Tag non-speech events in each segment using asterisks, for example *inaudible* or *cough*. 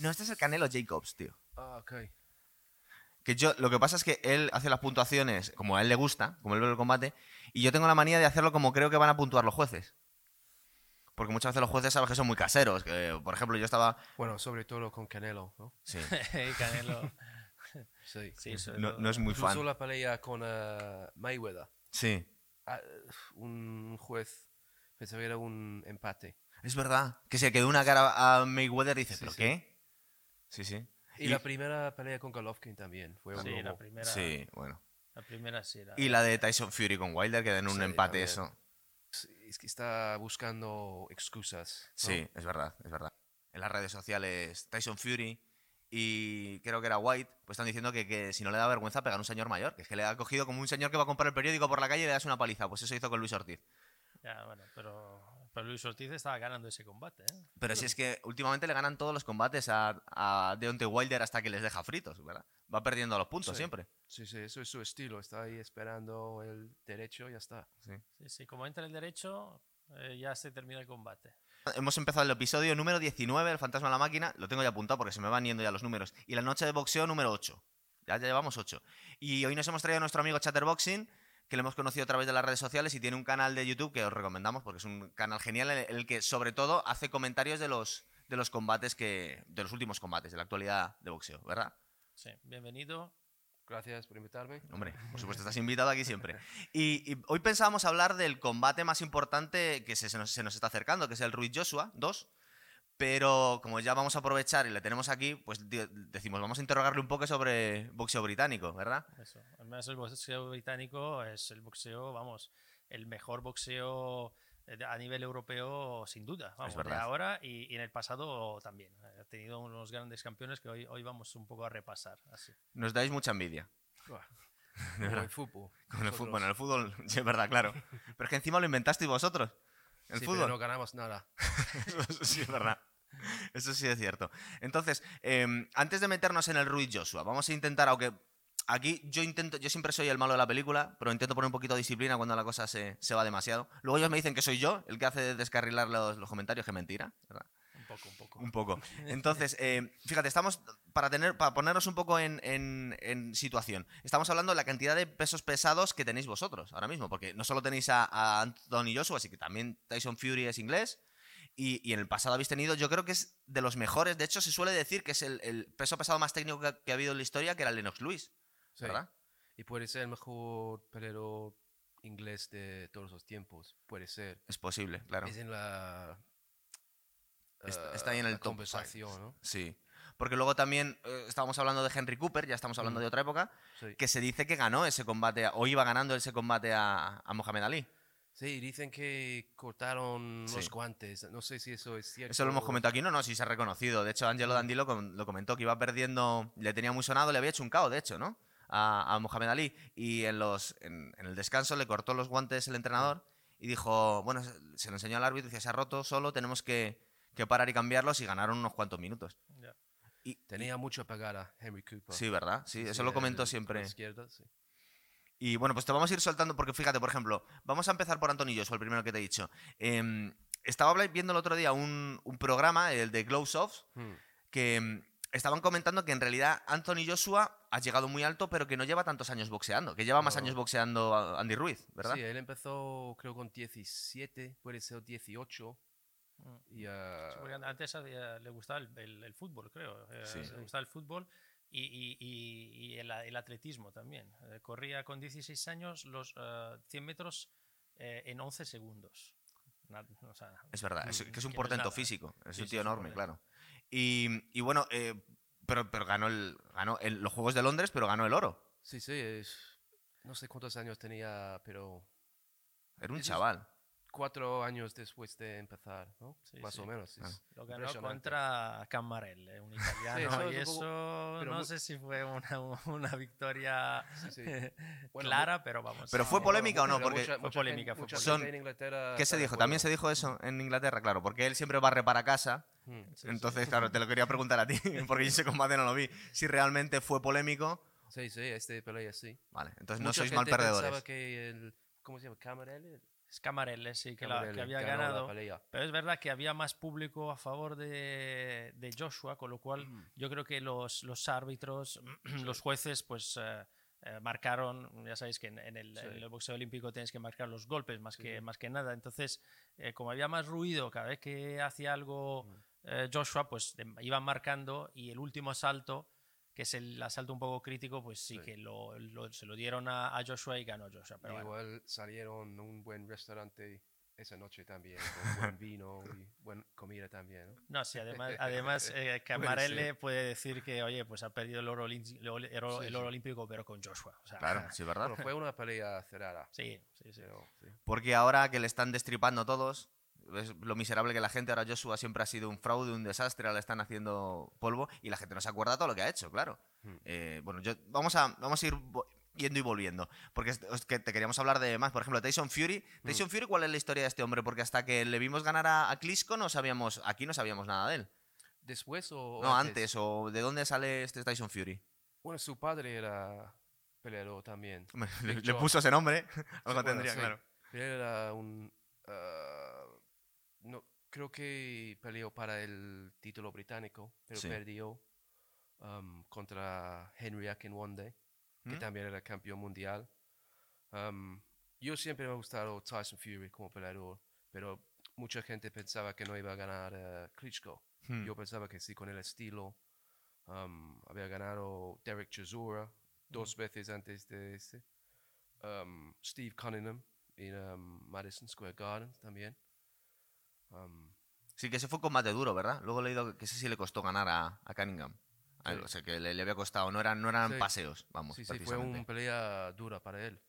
No, este es el Canelo Jacobs, tío. Ah, ok. Que yo, lo que pasa es que él hace las puntuaciones como a él le gusta, como él ve el combate, y yo tengo la manía de hacerlo como creo que van a puntuar los jueces. Porque muchas veces los jueces sabes que son muy caseros. Que, por ejemplo, yo estaba. Bueno, sobre todo con Canelo, ¿no? Sí, *laughs* Canelo. *laughs* Sí. Sí, no, no es muy Incluso fan. la pelea con eh, Mayweather. Sí, Ah, un juez pensaba que era un empate. es verdad. Que se quedó una cara a Mayweather y dice, Sí, ¿pero sí. qué? Sí, sí. Y, la primera pelea con Golovkin también fue un Sí, la primera, Sí, bueno. la primera sí era. Y la de Tyson Fury con Wilder, que den un Sí, empate, también. eso. Es que está buscando excusas. ¿no? Sí, es verdad, es verdad. En las redes sociales, Tyson Fury y creo que era White, pues están diciendo que, que si no le da vergüenza pegar a un señor mayor, que es que le ha cogido como un señor que va a comprar el periódico por la calle y le das una paliza. Pues eso hizo con Luis Ortiz. Ya, bueno, pero, pero Luis Ortiz estaba ganando ese combate, ¿eh? Pero si es que últimamente le ganan todos los combates a, a Deontay Wilder hasta que les deja fritos, ¿verdad? Va perdiendo los puntos Sí. siempre. Sí, sí, eso es su estilo. Está ahí esperando el derecho y ya está. Sí. Sí, sí, como entra el derecho, eh, ya se termina el combate. Hemos empezado el episodio número 19, El fantasma de la máquina. Lo tengo ya apuntado porque se me van yendo ya los números. Y la noche de boxeo número 8. Ya, ya llevamos 8. Y hoy nos hemos traído a nuestro amigo Chatterboxing, que lo hemos conocido a través de las redes sociales y tiene un canal de YouTube que os recomendamos porque es un canal genial en el que sobre todo hace comentarios de los, de los combates que. de los últimos combates, de la actualidad de boxeo, ¿verdad? Sí, bienvenido. Gracias por invitarme. Hombre, por supuesto, estás invitado aquí siempre. Y, y hoy pensábamos hablar del combate más importante que se, se nos, se nos está acercando, que es el Ruiz Joshua 2. Pero como ya vamos a aprovechar y le tenemos aquí, pues decimos, vamos a interrogarle un poco sobre boxeo británico, ¿verdad? Eso. Además, el boxeo británico es el boxeo, vamos, el mejor boxeo eh, de- a nivel europeo, sin duda. Vamos, de verdad. ahora y, y en el pasado también. Ha tenido unos grandes campeones que hoy, hoy vamos un poco a repasar. Así. Nos dais mucha envidia. *laughs* Como el fútbol. Con el fútbol, bueno, el fútbol, *laughs* sí, es verdad, claro. *laughs* Pero es que encima lo inventasteis vosotros. El Sí, pero fútbol. no ganamos nada. Sí es verdad. *laughs* Eso sí es cierto. Entonces, em, antes de meternos en el Ruiz Joshua, vamos a intentar, aunque aquí yo intento, yo siempre soy el malo de la película, pero intento poner un poquito de disciplina cuando la cosa se, se va demasiado. Luego ellos me dicen que soy yo el que hace descarrilar los, los comentarios, que mentira, ¿verdad? Un poco, un poco. Un poco. Entonces, eh, fíjate, estamos, para, tener, para ponernos un poco en, en- en situación, estamos hablando de la cantidad de pesos pesados que tenéis vosotros ahora mismo, porque no solo tenéis a, a Anthony Joshua, sino que también Tyson Fury es inglés, y, y en el pasado habéis tenido, yo creo que es de los mejores, de hecho se suele decir que es el, el peso pesado más técnico que, que ha habido en la historia, que era Lennox Lewis, Sí. ¿verdad? Y puede ser el mejor peleador inglés de todos los tiempos. Puede ser. Es posible, claro. Es en la. Está, eh, está ahí en el la conversación. ¿no? Sí. Porque luego también eh, estábamos hablando de Henry Cooper, ya estamos hablando Mm. de otra época, Sí. que se dice que ganó ese combate, o iba ganando ese combate a, a Mohamed Ali. Sí, dicen que cortaron Sí. los guantes. No sé si eso es cierto. Eso lo hemos comentado aquí, no, no, sí se ha reconocido. De hecho, Angelo Dandy lo, lo comentó, que iba perdiendo, le tenía muy sonado, le había hecho un KO, de hecho, ¿no? A, a Mohamed Ali. Y en, los, en, en el descanso le cortó los guantes el entrenador y dijo, bueno, se, lo enseñó al árbitro y dice, se ha roto solo, tenemos que, que parar y cambiarlos y ganaron unos cuantos minutos. Y, Tenía mucho a pagar a Henry Cooper. sí, ¿verdad? Sí, eso lo comentó siempre. izquierda, sí. Y bueno, pues te vamos a ir soltando, porque fíjate, por ejemplo, vamos a empezar por Anthony Joshua, el primero que te he dicho. Em, estaba viendo el otro día un, un programa, el de Glow Soft, Hmm. que em, estaban comentando que en realidad Anthony Joshua ha llegado muy alto, pero que no lleva tantos años boxeando, que lleva más años boxeando a- Andy Ruiz, ¿verdad? Sí, él empezó creo con 17, puede ser 18. Mm. Y, ah, Sí, antes había- le gustaba el, el- el fútbol, creo. eh, Sí. Le gustaba el fútbol y, y- y- y el, el atletismo también. Eh, corría con 16 años los eh, 100 metros eh, en 11 segundos. O sea, Es verdad, es, que es un que no es portento nada. físico, es Sí, un sí, tío un enorme, portento. claro. Y, y bueno, eh, pero, pero ganó, el, ganó el- los Juegos de Londres, pero ganó el oro. sí, sí, es, no sé cuántos años tenía, pero Era un chaval. Cuatro años después de empezar, ¿no? Sí, Más sí. o menos. Ah. Lo ganó contra Cammarelle, un italiano. eso y es un poco- eso no sé si fue una, una victoria Sí, sí. *laughs* Bueno, clara, pero vamos. Pero fue eh, polémica o no? Porque mucha- fue mucha polémica, gente- fue polémica. gente en Inglaterra ¿Qué se dijo? También se dijo eso en Inglaterra, claro, porque él siempre barre para casa. Hmm. sí, sí. Entonces, claro, te lo quería preguntar a ti, *laughs* porque yo ese combate no lo vi. Si realmente fue polémico, Sí, sí, este pelea sí. vale, entonces no sois mal perdedores. pensaba que el, ¿cómo se llama? Camarel, Scamarelle, sí, que, la- que había ganado. Pero es verdad que había más público a favor de, de Joshua, con lo cual Mm. yo creo que los, los árbitros, *clears throat* los jueces, pues eh, eh, marcaron, ya sabéis que en, en el, Sí. en el boxeo olímpico tienes que marcar los golpes más, Sí, que, sí. más que nada. Entonces, eh, como había más ruido cada vez que hacía algo Mm. eh, Joshua, pues iban marcando y el último asalto, que es el asalto un poco crítico, pues sí, Sí. que lo, lo- se lo dieron a, a Joshua y ganó Joshua. Pero bueno. Igual salieron a un buen restaurante esa noche también, con buen vino y *laughs* buena comida también. ¿no? No, sí, además, además *laughs* eh, Camarelle puede decir que, oye, pues ha perdido el oro, olin- el oro- el oro- Sí, el sí. oro olímpico, pero con Joshua. O sea, Claro, sí, ¿verdad? Bueno, fue una pelea cerrada. Sí, sí, sí. pero, sí. Porque ahora que le están destripando todos, es lo miserable que la gente, ahora Joshua siempre ha sido un fraude, un desastre, ahora le están haciendo polvo y la gente no se acuerda todo lo que ha hecho, claro. Hmm. Eh, bueno, yo, vamos, a, vamos a ir yendo y volviendo, porque es, es que te queríamos hablar de más, por ejemplo, Tyson Fury. Tyson Fury, ¿cuál es la historia de este hombre? Porque hasta que le vimos ganar a, a Klitschko no sabíamos, aquí no sabíamos nada de él. ¿Después o No, antes, o ¿de dónde sale este Tyson Fury? Bueno, su padre era peleador también. *laughs* Le, puso ese nombre, *laughs* algo bueno, tendría, sí. claro. Él era un... ah, no, creo que peleó para el título británico, pero Sí. perdió um, contra Henry Akinwande, que ¿Mm? también era campeón mundial. Um, yo siempre me ha gustado Tyson Fury como peleador, pero mucha gente pensaba que no iba a ganar eh, Klitschko. Hmm. Yo pensaba que sí, con el estilo. Um, había ganado Derek Chisora dos veces antes de este. Steve Cunningham en Madison Square Garden también. Um, Sí, que ese fue combate duro, ¿verdad? Luego he leído que ese sí le costó ganar a, a Cunningham. Sí. O sea, que le, le había costado, no eran, no eran Sí. paseos, vamos. sí, sí, fue una pelea dura para él.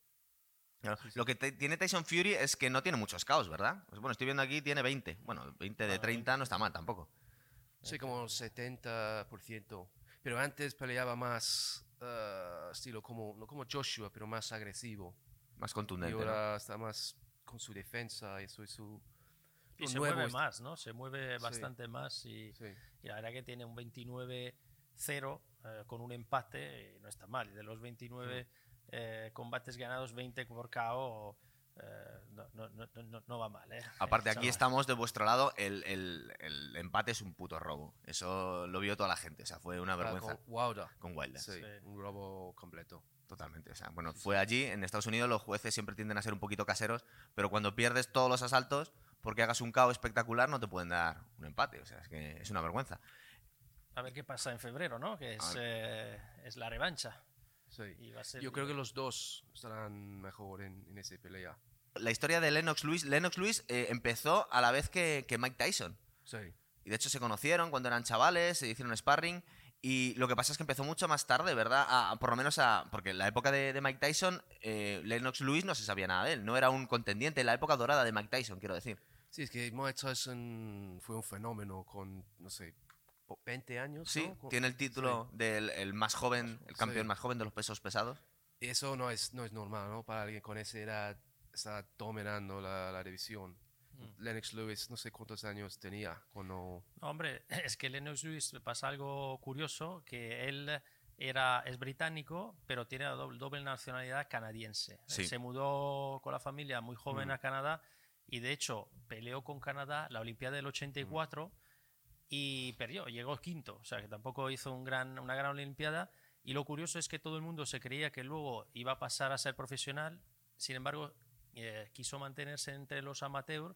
Claro, Lo que tiene Tyson Fury es que no tiene muchos caos, ¿verdad? Pues bueno, estoy viendo aquí, tiene 20. Bueno, 20 de Ah, 30 no está mal tampoco. Sí, como 70%. Pero antes peleaba más ah, estilo como, no como Joshua, pero más agresivo. Más Y contundente. ¿no? ahora está más con su defensa y y su... Y se nuevo mueve más, ¿no? Se mueve Sí. bastante más y, Sí. y la verdad que tiene un 29-0 eh, con un empate, eh, no está mal. Y de los 29 eh, combates ganados, 20 por KO, eh, no, no, no, no- no va mal, ¿eh? Aparte, aquí estamos de vuestro lado. El, el- el empate es un puto robo. Eso lo vio toda la gente. O sea, fue una vergüenza con Wilder. con Wilder. Sí, Sí. un robo completo. Totalmente. O sea, bueno, fue allí. En Estados Unidos los jueces siempre tienden a ser un poquito caseros, pero cuando pierdes todos los asaltos, porque hagas un KO espectacular, no te pueden dar un empate. O sea, es que es una vergüenza. A ver qué pasa en febrero, ¿no? Que es, eh, es la revancha. Sí. Y va a ser- Yo creo que los dos estarán mejor en, en esa pelea. La historia de Lennox Lewis. Lennox Lewis eh, empezó a la vez que, que Mike Tyson. Sí. Y de hecho se conocieron cuando eran chavales, se hicieron sparring. Y lo que pasa es que empezó mucho más tarde, ¿verdad? A- a- por lo menos a. Porque en la época de, de Mike Tyson, eh, Lennox Lewis no se sabía nada de él. No era un contendiente. En la época dorada de Mike Tyson, quiero decir. Sí, es que Mike Tyson fue un fenómeno con, no sé, po- 20 años. Sí, ¿no? Con- tiene el título del el más joven, el Sí. campeón más joven de los pesos pesados. Y Eso no es, no es normal, ¿no? Para alguien con esa edad está dominando la, la división. Mm. Lennox Lewis, no sé cuántos años tenía cuando... No, hombre, *laughs* es que Lennox Lewis pasa algo curioso, que él era, es británico, pero tiene la doble, doble nacionalidad canadiense. Sí. Se mudó con la familia muy joven Mm. a Canadá y de hecho peleó con Canadá la Olimpiada del 84 y perdió, llegó quinto, o sea que tampoco hizo un gran, una gran Olimpiada. Y lo curioso es que todo el mundo se creía que luego iba a pasar a ser profesional, sin embargo, eh, quiso mantenerse entre los amateurs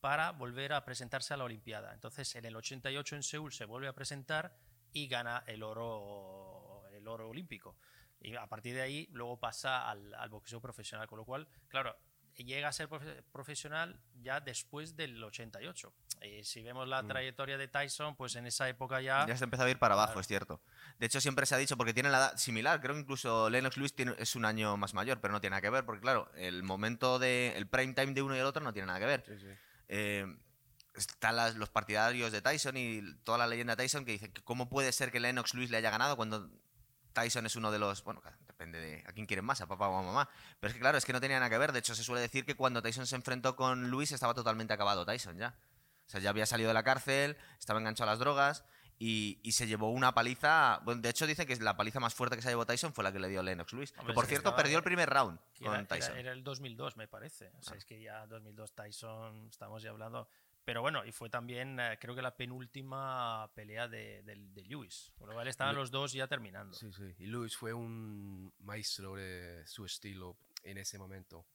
para volver a presentarse a la Olimpiada. Entonces, en el 88 en Seúl se vuelve a presentar y gana el oro, el oro olímpico. Y a partir de ahí, luego pasa al, al boxeo profesional. Con lo cual, claro, llega a ser profe- profesional ya después del 88. Y si vemos la Mm. trayectoria de Tyson, pues en esa época ya... Ya se empezó a ir para abajo, Claro. es cierto. De hecho, siempre se ha dicho, porque tiene la edad similar, creo que incluso Lennox Lewis tiene, es un año más mayor, pero no tiene nada que ver, porque claro, el momento de. el prime time de uno y el otro no tiene nada que ver. Sí, sí. Eh, están las- los partidarios de Tyson y toda la leyenda de Tyson que dicen que cómo puede ser que Lennox Lewis le haya ganado cuando Tyson es uno de los. Bueno, depende de a quién quieren más, a papá o a mamá. Pero es que claro, es que no tenía nada que ver. De hecho, se suele decir que cuando Tyson se enfrentó con Lewis estaba totalmente acabado Tyson ya. O sea, ya había salido de la cárcel, estaba enganchado a las drogas y, y se llevó una paliza. Bueno, de hecho, dice que la paliza más fuerte que se llevó Tyson fue la que le dio Lennox Lewis. Que por cierto, estaba- perdió el primer round que con era, era- Tyson. era el 2002, me parece. O sea, Ah. es que ya 2002 Tyson, estamos ya hablando. Pero bueno, y fue también, eh, creo que la penúltima pelea de, del- de Lewis. Por lo cual estaban los dos ya terminando. Sí, sí. Y Lewis fue un maestro de su estilo en ese momento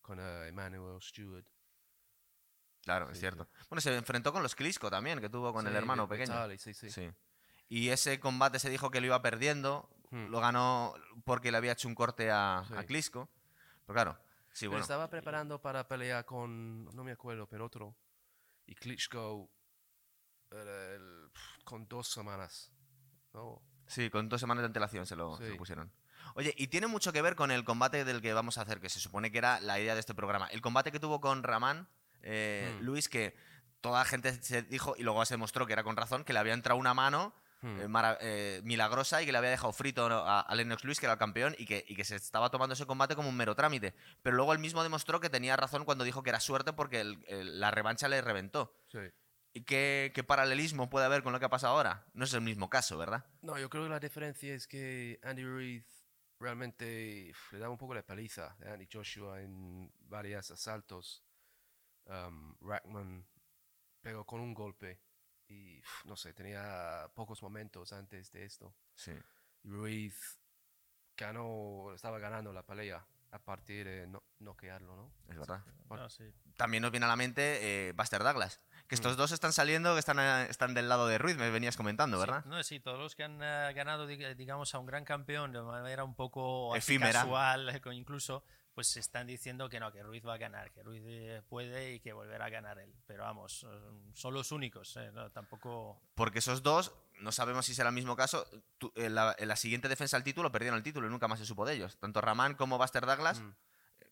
con eh, Emmanuel Stewart. Claro, Sí, es sí. cierto. Bueno, se enfrentó con los Klitschko también, que tuvo con el hermano de- de pequeño. Sí, sí. Sí. Y ese combate se dijo que lo iba perdiendo. Hmm. Lo ganó porque le había hecho un corte a, Sí. a Klitschko. Pero claro, sí, Pero bueno. estaba preparando para pelear con, no me acuerdo, pero otro. Y Klitschko era el- pf, con dos semanas. ¿no? Sí, con dos semanas de antelación se lo, se lo Sí. pusieron. Oye, y tiene mucho que ver con el combate del que vamos a hacer, que se supone que era la idea de este programa. El combate que tuvo con Ramán, eh, Hmm. Luis, que toda la gente se dijo, y luego se demostró que era con razón, que le había entrado una mano Hmm. eh, mara- eh, milagrosa y que le había dejado frito a, a Lennox Lewis, que era el campeón, y que, y que se estaba tomando ese combate como un mero trámite. Pero luego él mismo demostró que tenía razón cuando dijo que era suerte porque el- el- la revancha le reventó. Sí. ¿Y qué, qué paralelismo puede haber con lo que ha pasado ahora? No es el mismo caso, ¿verdad? No, yo creo que la diferencia es que Andy Ruiz realmente le daba un poco de paliza a Andy Joshua en varios asaltos. Um, Rackman pegó con un golpe y no sé, tenía pocos momentos antes de esto. Sí. Y Ruiz ganó, estaba ganando la pelea a partir de no, noquearlo, ¿no? Es verdad. No, sí. También nos viene a la mente eh, Buster Douglas. Que estos Mm. dos están saliendo, que están, eh, están del lado de Ruiz, me venías comentando, Sí, ¿verdad? no, sí, todos los que han eh, ganado, dig- digamos, a un gran campeón de manera un poco Efímera. casual, con- incluso, pues se están diciendo que no, que Ruiz va a ganar, que Ruiz eh, puede y que volverá a ganar él. Pero vamos, eh, son los únicos, eh, no, tampoco... Porque esos dos, no sabemos si será el mismo caso. en, la, en la siguiente defensa del título perdieron el título y nunca más se supo de ellos. Tanto Ramán como Buster Douglas Mm.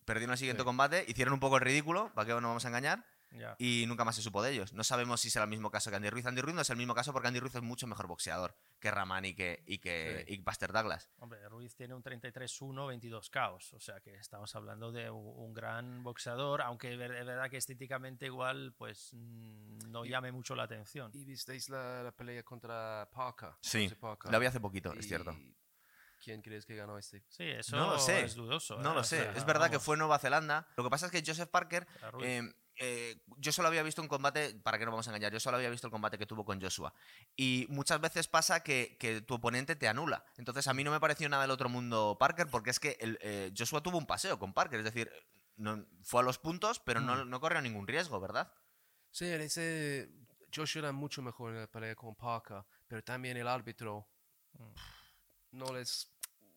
perdieron el siguiente Sí. combate, hicieron un poco el ridículo, para que no vamos a engañar, Ya. y nunca más se supo de ellos. No sabemos si será el mismo caso que Andy Ruiz. Andy Ruiz no es el mismo caso porque Andy Ruiz es mucho mejor boxeador que Ramán y que, y que Sí. y Buster Douglas. Hombre, Ruiz tiene un 33-1, 22 caos, o sea que estamos hablando de un gran boxeador, aunque es ver- es verdad que estéticamente igual pues mm, no Y- llame mucho la atención. ¿Y visteis la, la pelea contra Parker? Sí, Parker? La vi hace poquito, es cierto. ¿Y ¿Quién crees que ganó este? Sí, eso No lo sé. es dudoso. No ¿eh? lo O sé. sea, es verdad que vamos, fue Nueva Zelanda. Lo que pasa es que Joseph Parker. Eh, eh, yo solo había visto un combate, para que no vamos a engañar, yo solo había visto el combate que tuvo con Joshua. Y muchas veces pasa que, que tu oponente te anula. Entonces a mí no me pareció nada del otro mundo Parker, porque es que el, eh, Joshua tuvo un paseo con Parker, es decir, no, fue a los puntos, pero no, no corrió ningún riesgo, ¿verdad? Sí, en ese Joshua era mucho mejor en la pelea con Parker, pero también el árbitro Mm. no les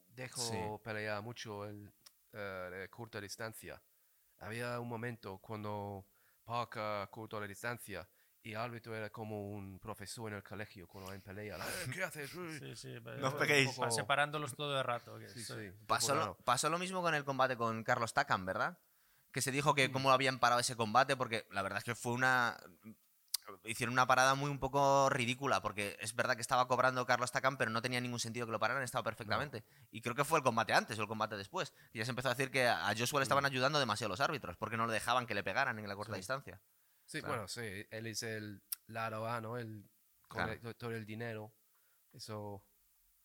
dejó Sí. pelear mucho el, eh, de corta distancia. Había un momento cuando Parker cortó la distancia y el árbitro era como un profesor en el colegio cuando en pelea. "Eh, *laughs* ¿Qué haces? Uy". Sí, sí, pero No peguéis. poco- separándolos todo el rato. que Sí, Pasó lo, raro. pasó lo mismo con el combate con Carlos Takam, ¿verdad? Que se dijo que cómo habían parado ese combate, porque la verdad es que fue una. Hicieron una parada muy un poco ridícula, porque es verdad que estaba cobrando Carlos Takam, pero no tenía ningún sentido que lo pararan, estaba perfectamente. Y creo que fue el combate antes o el combate después. Y ya se empezó a decir que a Joshua le estaban ayudando demasiado los árbitros, porque no le dejaban que le pegaran en la corta Sí. distancia. Sí, Claro. bueno, sí, él es el lado A, ¿no? El, con Claro. el- to- todo el dinero. Eso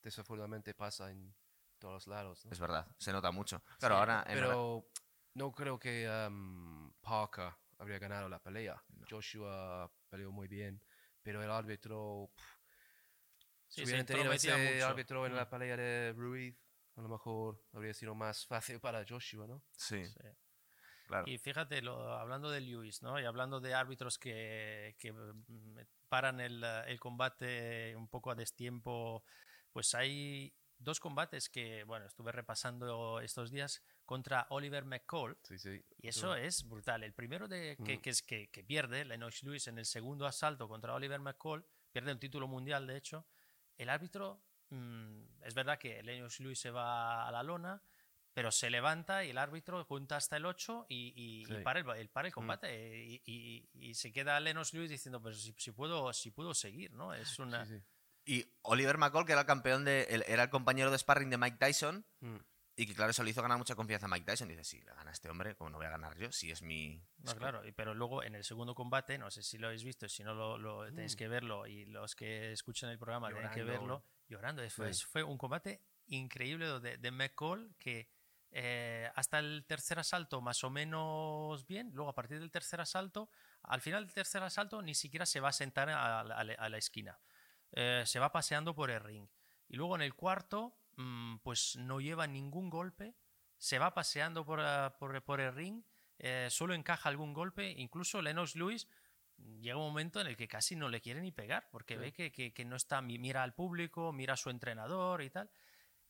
desafortunadamente pasa en todos los lados. ¿no? Es verdad, se nota mucho. Claro, Sí, ahora. en Pero no creo que um, Parker habría ganado la pelea. Joshua peleó muy bien, pero el árbitro. pff, Sí, si se hubieran tenido ese mucho. árbitro en Mm. la pelea de Ruiz, a lo mejor habría sido más fácil para Joshua, ¿no? Sí, sí. claro. Y fíjate, lo, hablando de Lewis, ¿no? Y hablando de árbitros que, que, mm, paran el, el combate un poco a destiempo, pues hay dos combates que, bueno, estuve repasando estos días contra Oliver McCall. Sí, sí. Y eso es brutal. El primero de, que, Mm. que, es, que, que pierde, Lennox Lewis, en el segundo asalto contra Oliver McCall, pierde un título mundial, de hecho. El árbitro, mm, es verdad que Lennox Lewis se va a la lona, pero se levanta y el árbitro cuenta hasta el 8 y, y- para, el, el- para el Mm. combate. Y, y- y se queda Lennox Lewis diciendo, pues si, si puedo, si puedo seguir, ¿no? Es una... Sí, sí. Y Oliver McCall, que era el campeón de. el- era el compañero de sparring de Mike Tyson, Mm. Y que claro, eso le hizo ganar mucha confianza a Mike Tyson. Dice, sí, le gana a este hombre, como no voy a ganar yo, si es mi... No, claro, pero luego en el segundo combate, no sé si lo habéis visto, si no lo, lo tenéis Mm. que verlo y los que escuchan el programa tienen que Llorando. verlo, llorando. Fue, Sí. fue un combate increíble de, de McCall que eh, hasta el tercer asalto más o menos bien, luego a partir del tercer asalto, al final del tercer asalto ni siquiera se va a sentar a, la- a a la esquina, Eh, se va paseando por el ring. Y luego en el cuarto, pues no lleva ningún golpe, se va paseando por, ah, por- por el ring, eh, solo encaja algún golpe, incluso Lennox Lewis mm, llega un momento en el que casi no le quiere ni pegar, porque Sí. ve que, que- que no está, mi- mira al público, mira a su entrenador y tal.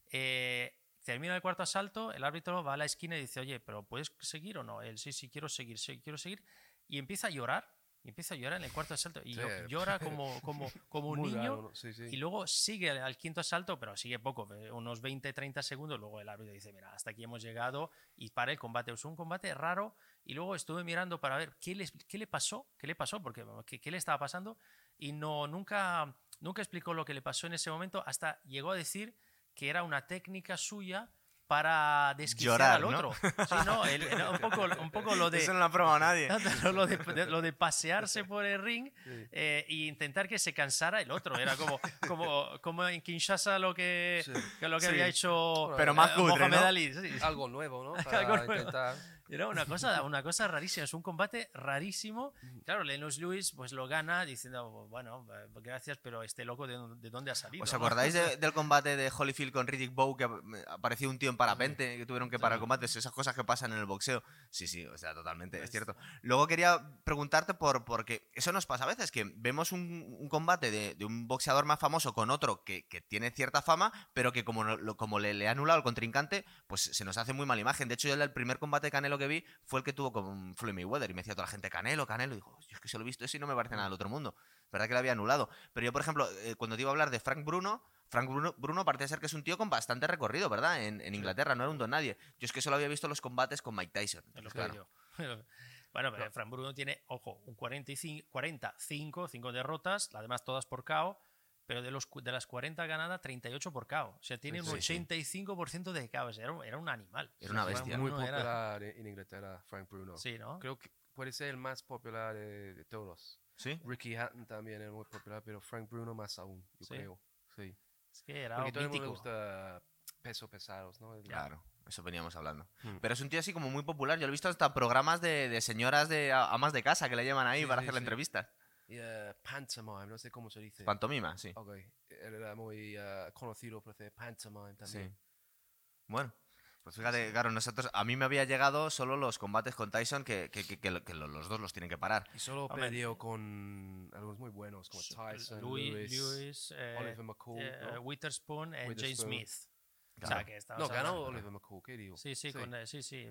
Eh, termina el cuarto asalto, el árbitro va a la esquina y dice, oye, pero ¿puedes seguir o no? Él, sí, sí, quiero seguir, sí, quiero seguir. Y empieza a llorar, y empieza a llorar en el cuarto asalto, y Sí. llo- *laughs* llora como, como, *laughs* como un Muy niño. raro. Sí, sí. Y luego sigue al, al quinto asalto, pero sigue poco, eh, unos 20-30 segundos. Luego el árbitro dice, mira, hasta aquí hemos llegado y para el combate. Es un combate raro y luego estuve mirando para ver qué, les- qué le pasó, qué le pasó, porque qué, qué le estaba pasando y no, nunca, nunca explicó lo que le pasó en ese momento hasta llegó a decir que era una técnica suya para desquiciar Llorar, al ¿no? otro. *laughs* Sí, no, el- era un, poco, un poco lo de... Eso no lo ha probado *laughs* nadie. No, lo, de, de- lo de pasearse por el ring *laughs* Sí. eh, e intentar que se cansara el otro. Era como, como, como en Kinshasa lo que, Sí. que lo que Sí. había hecho Pero más eh, cutre, Mohamed ¿no? Ali. sí. Algo nuevo, ¿no? Para Algo nuevo. intentar. *laughs* Era una cosa, una cosa rarísima. Es un combate rarísimo. Claro, Lennox Lewis pues lo gana diciendo, bueno, eh, gracias, pero este loco de, dónde- de dónde ha salido. ¿Os no?". acordáis *laughs* de- del combate de Holyfield con Riddick Bowe que ap- apareció un tío en parapente que tuvieron que parar combates? Esas cosas que pasan en el boxeo. Sí, sí, o sea, totalmente, es Pues- cierto. Luego quería preguntarte por, porque eso nos pasa a veces, que vemos un, un combate de, de un boxeador más famoso con otro que, que tiene cierta fama, pero que como, no- como le, le ha anulado al contrincante, pues se nos hace muy mala imagen. De hecho, yo el primer combate de Canelo que vi fue el que tuvo con Floyd Mayweather y me decía toda la gente, Canelo, Canelo, y digo, "Yo es que se lo he visto eso y no me parece nada del otro mundo. ¿Verdad que lo había anulado? Pero yo, por ejemplo, eh, cuando te iba a hablar de Frank Bruno, Frank Bruno, Bruno parece ser que es un tío con bastante recorrido, ¿verdad? En, en Inglaterra, no era un don nadie. Yo es que solo había visto los combates con Mike Tyson. Es lo que claro. *laughs* Bueno, pero Fran Bruno tiene, ojo, un 45, 45, 5 derrotas, además todas por KO, pero de, los, cu- de las 40 ganadas, 38 por KO. O sea, tiene un Sí, sí. 85% de KO. O sea, era, un- era un animal. Era una bestia. Muy Bruno era- popular en en Inglaterra, Frank Bruno. Sí, ¿no? Creo que puede ser el más popular de, de todos. ¿Sí? Ricky Hatton también era muy popular, pero Frank Bruno más aún, yo Sí. creo. Sí. Es que era Porque todo el mundo le mítico. gusta pesos pesados, ¿no? Claro, eso veníamos hablando. Hmm. Pero es un tío así como muy popular. Yo lo he visto hasta programas de, de señoras de amas de casa que le llaman ahí Sí, para sí, hacerle sí. entrevistas. Y, eh, pantomime, no sé cómo se dice. Pantomima, sí. Ok, él era muy eh, conocido por hacer pantomime Sí. también. Bueno, pues fíjate, claro, nosotros, a mí me había llegado solo los combates con Tyson que, que- que- que lo- que lo- los dos los tienen que parar. Y solo Hombre. perdió con algunos muy buenos, como Tyson, Louis, Lewis, Lewis, eh, Oliver McCool. eh, ¿no? Witherspoon y James Witherspoon. O sea, que estamos No, ganó hablando- Oliver McCool, ¿qué digo? Sí, sí, con, eh, sí, sí.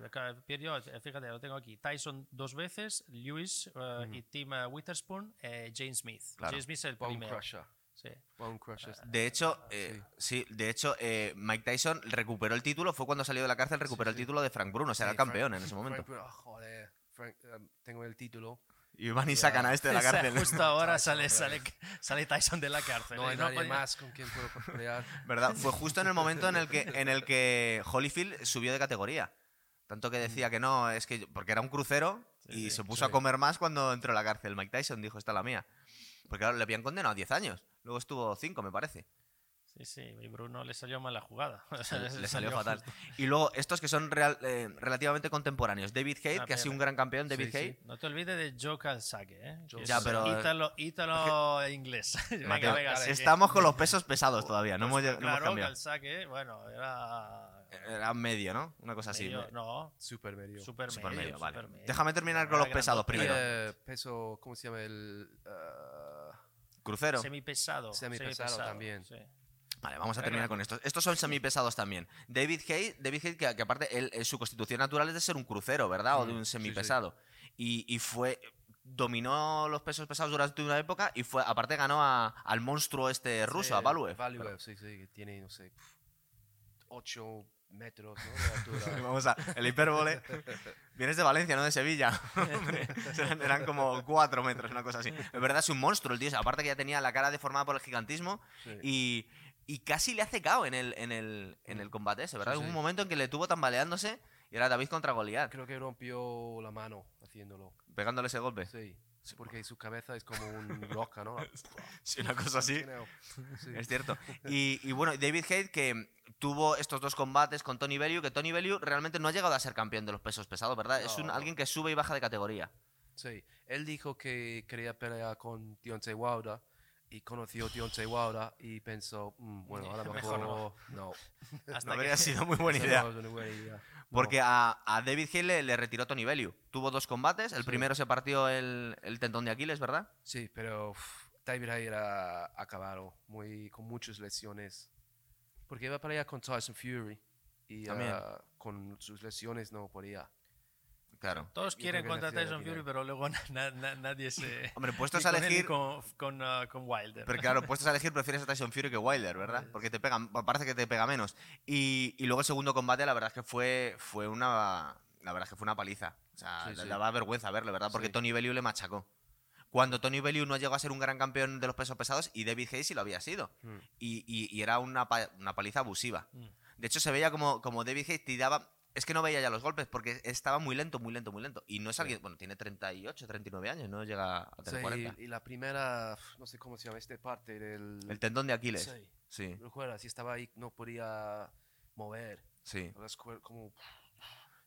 Perdió, eh, fíjate, lo tengo aquí. Tyson dos veces, Lewis eh, y Tim eh, Witherspoon, eh, James Smith. Claro. James Smith es el Bone primero. Crusher. Sí. Bone Crusher. De hecho, eh, sí. de hecho, eh, Mike Tyson recuperó el título, fue cuando salió de la cárcel, recuperó Sí, el sí. título de Frank Bruno, o sea, Sí, era campeón en ese Frank momento. Bruno, ah, joder, Frank, eh, tengo el título. Y van y sacan a este de la O sea, cárcel. Justo ahora Tyson, sale, sale, sale Tyson de la cárcel. No ¿eh? hay nadie podía- más con quien puedo pelear. *laughs* ¿Verdad? Fue justo en el momento en el que, en el que Holyfield subió de categoría. Tanto que decía que no, es que. Porque era un crucero Sí, y sí, se puso a comer más cuando entró a la cárcel. Mike Tyson dijo: Esta es la mía. Porque claro, le habían condenado a 10 años. Luego estuvo 5, me parece. Sí, sí, y Bruno le salió mal la jugada. *laughs* Le, salió fatal. justo. Y luego estos que son real- eh, relativamente contemporáneos. David Hate, Ah, que ha sido un gran campeón, David Sí, sí. Hate. No te olvides de Joe Calzaghe, ¿eh? Joe Ya, pero- Ítalo, ítalo inglés. *laughs* Mateo, venga, estamos con los *laughs* pesos pesados todavía, no, Pues, hemos, lleg- no hemos claro, cambiado. Calzaghe, bueno, era... Era medio, ¿no? Una cosa así. medio- no, Super medio. super, Super medio, medio, vale. super medio. Déjame terminar con los pesados primero. Eh, peso, ¿cómo se llama? El uh, Crucero. Semipesado. Semipesado también. sí. Vale, vamos a terminar con estos. Estos son semipesados también. David Hate, David Hate que, que aparte él, eh, su constitución natural es de ser un crucero, ¿verdad? O de Mm, un sí, sí. semipesado. Y, y fue. Dominó los pesos pesados durante una época y fue, aparte ganó a- al monstruo este ruso, a Valuev. Valuev, sí, sí, que tiene, no sé, 8 metros ¿no? de altura. *laughs* Vamos a. El hipérbole. Vienes de Valencia, no de Sevilla. *laughs* eran, eran como cuatro metros, una cosa así. Es verdad, es un monstruo el tío. Aparte que ya tenía la cara deformada por el gigantismo. Sí. Y, y casi le hace KO en el, en el, en el combate ese, ¿verdad? Sí, Hubo sí. un momento en que le tuvo tambaleándose y era David contra Goliat, Creo que rompió la mano haciéndolo. pegándole ese golpe. Sí. Porque su cabeza es como un roca, ¿no? *laughs* Sí, una cosa así. Sí. Es cierto. Y, y bueno, David Hate que tuvo estos dos combates con Tony Bellew, que Tony Bellew realmente no ha llegado a ser campeón de los pesos pesados, ¿verdad? Es un, No. alguien que sube y baja de categoría. Sí, él dijo que quería pelear con Deontay Wilder y conoció Deontay Wilder y pensó, "Mm, bueno, a lo *laughs* Mejor mejor no". no. *laughs* Hasta No que- habría sido muy *laughs* buena idea. no. No. Porque a, a David Hale le, le retiró Tony Bellew. Tuvo dos combates. El Sí. primero se partió el, el tendón de Aquiles, ¿verdad? Sí, pero uf, David Hay era acabado, muy, con muchas lesiones. Porque iba a pelear con Tyson Fury y ah, con sus lesiones no podía. Claro. Todos quieren contra Tyson Fury, pero luego na- na- nadie se. *laughs* Hombre, puestos a elegir. con, con, ah, con Wilder. Pero claro, puestos a elegir prefieres a Tyson Fury que Wilder, ¿verdad? Porque te pega, parece que te pega menos. Y, y luego el segundo combate, la verdad es que fue, fue una. La verdad es que fue una paliza. O sea, Sí, le sí. daba vergüenza verlo, ¿verdad? Porque Sí. Tony Bellew le machacó. Cuando Tony Bellew no llegó a ser un gran campeón de los pesos pesados y David Hayes sí lo había sido. Mm. Y, y- y era una, pa- una paliza abusiva. Mm. De hecho, se veía como, como David Hayes tiraba. Es que no veía ya los golpes porque estaba muy lento, muy lento, muy lento. Y no es alguien. Bueno, tiene 38, 39 años, no llega a tener Sí, 40. y la primera, no sé cómo se llama, esta parte del... El tendón de Aquiles. Sí, Sí, recuerda, si estaba ahí no podía mover. sí. Cu- como...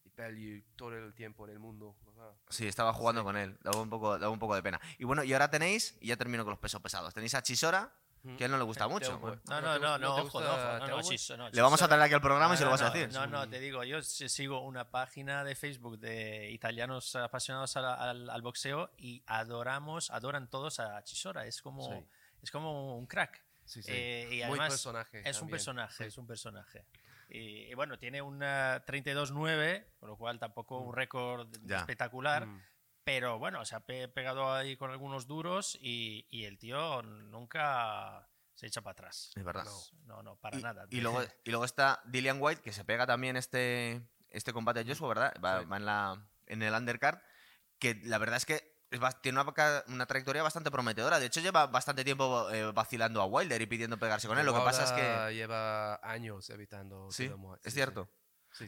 Y Bellew todo el tiempo en el mundo. ajá. Sí, estaba jugando Sí. con él. Daba un, poco, daba un poco de pena. Y bueno, y ahora tenéis, y ya termino con los pesos pesados. Tenéis a Chisora, que a él no le gusta mucho. No, ¿No no, no, ojo, no, Le vamos a traer aquí al programa y se lo vas a decir. No, no, te digo, yo sigo una página de Facebook de italianos apasionados al, al- al boxeo y adoramos, adoran todos a Chisora. Es como, Sí. es como un crack. Sí, sí. Eh, y Muy además personaje. es un también. personaje, Sí. es un personaje. Y, y bueno, tiene un eh, 32-9, con lo cual tampoco un récord Ya. espectacular. Pero bueno, se ha pe- pegado ahí con algunos duros y, y el tío nunca se echa para atrás. Es verdad. No, no, para y, nada. y luego, *laughs* y luego está Dillian White, que se pega también este, este combate a Joshua, ¿verdad? Va, Sí. va en, la, en el undercard. Que la verdad es que es tiene una, trayectoria bastante prometedora. De hecho, lleva bastante tiempo eh, vacilando a Wilder y pidiendo pegarse con él. Lo que pasa es que. Lleva años evitando. Sí, es sí, cierto.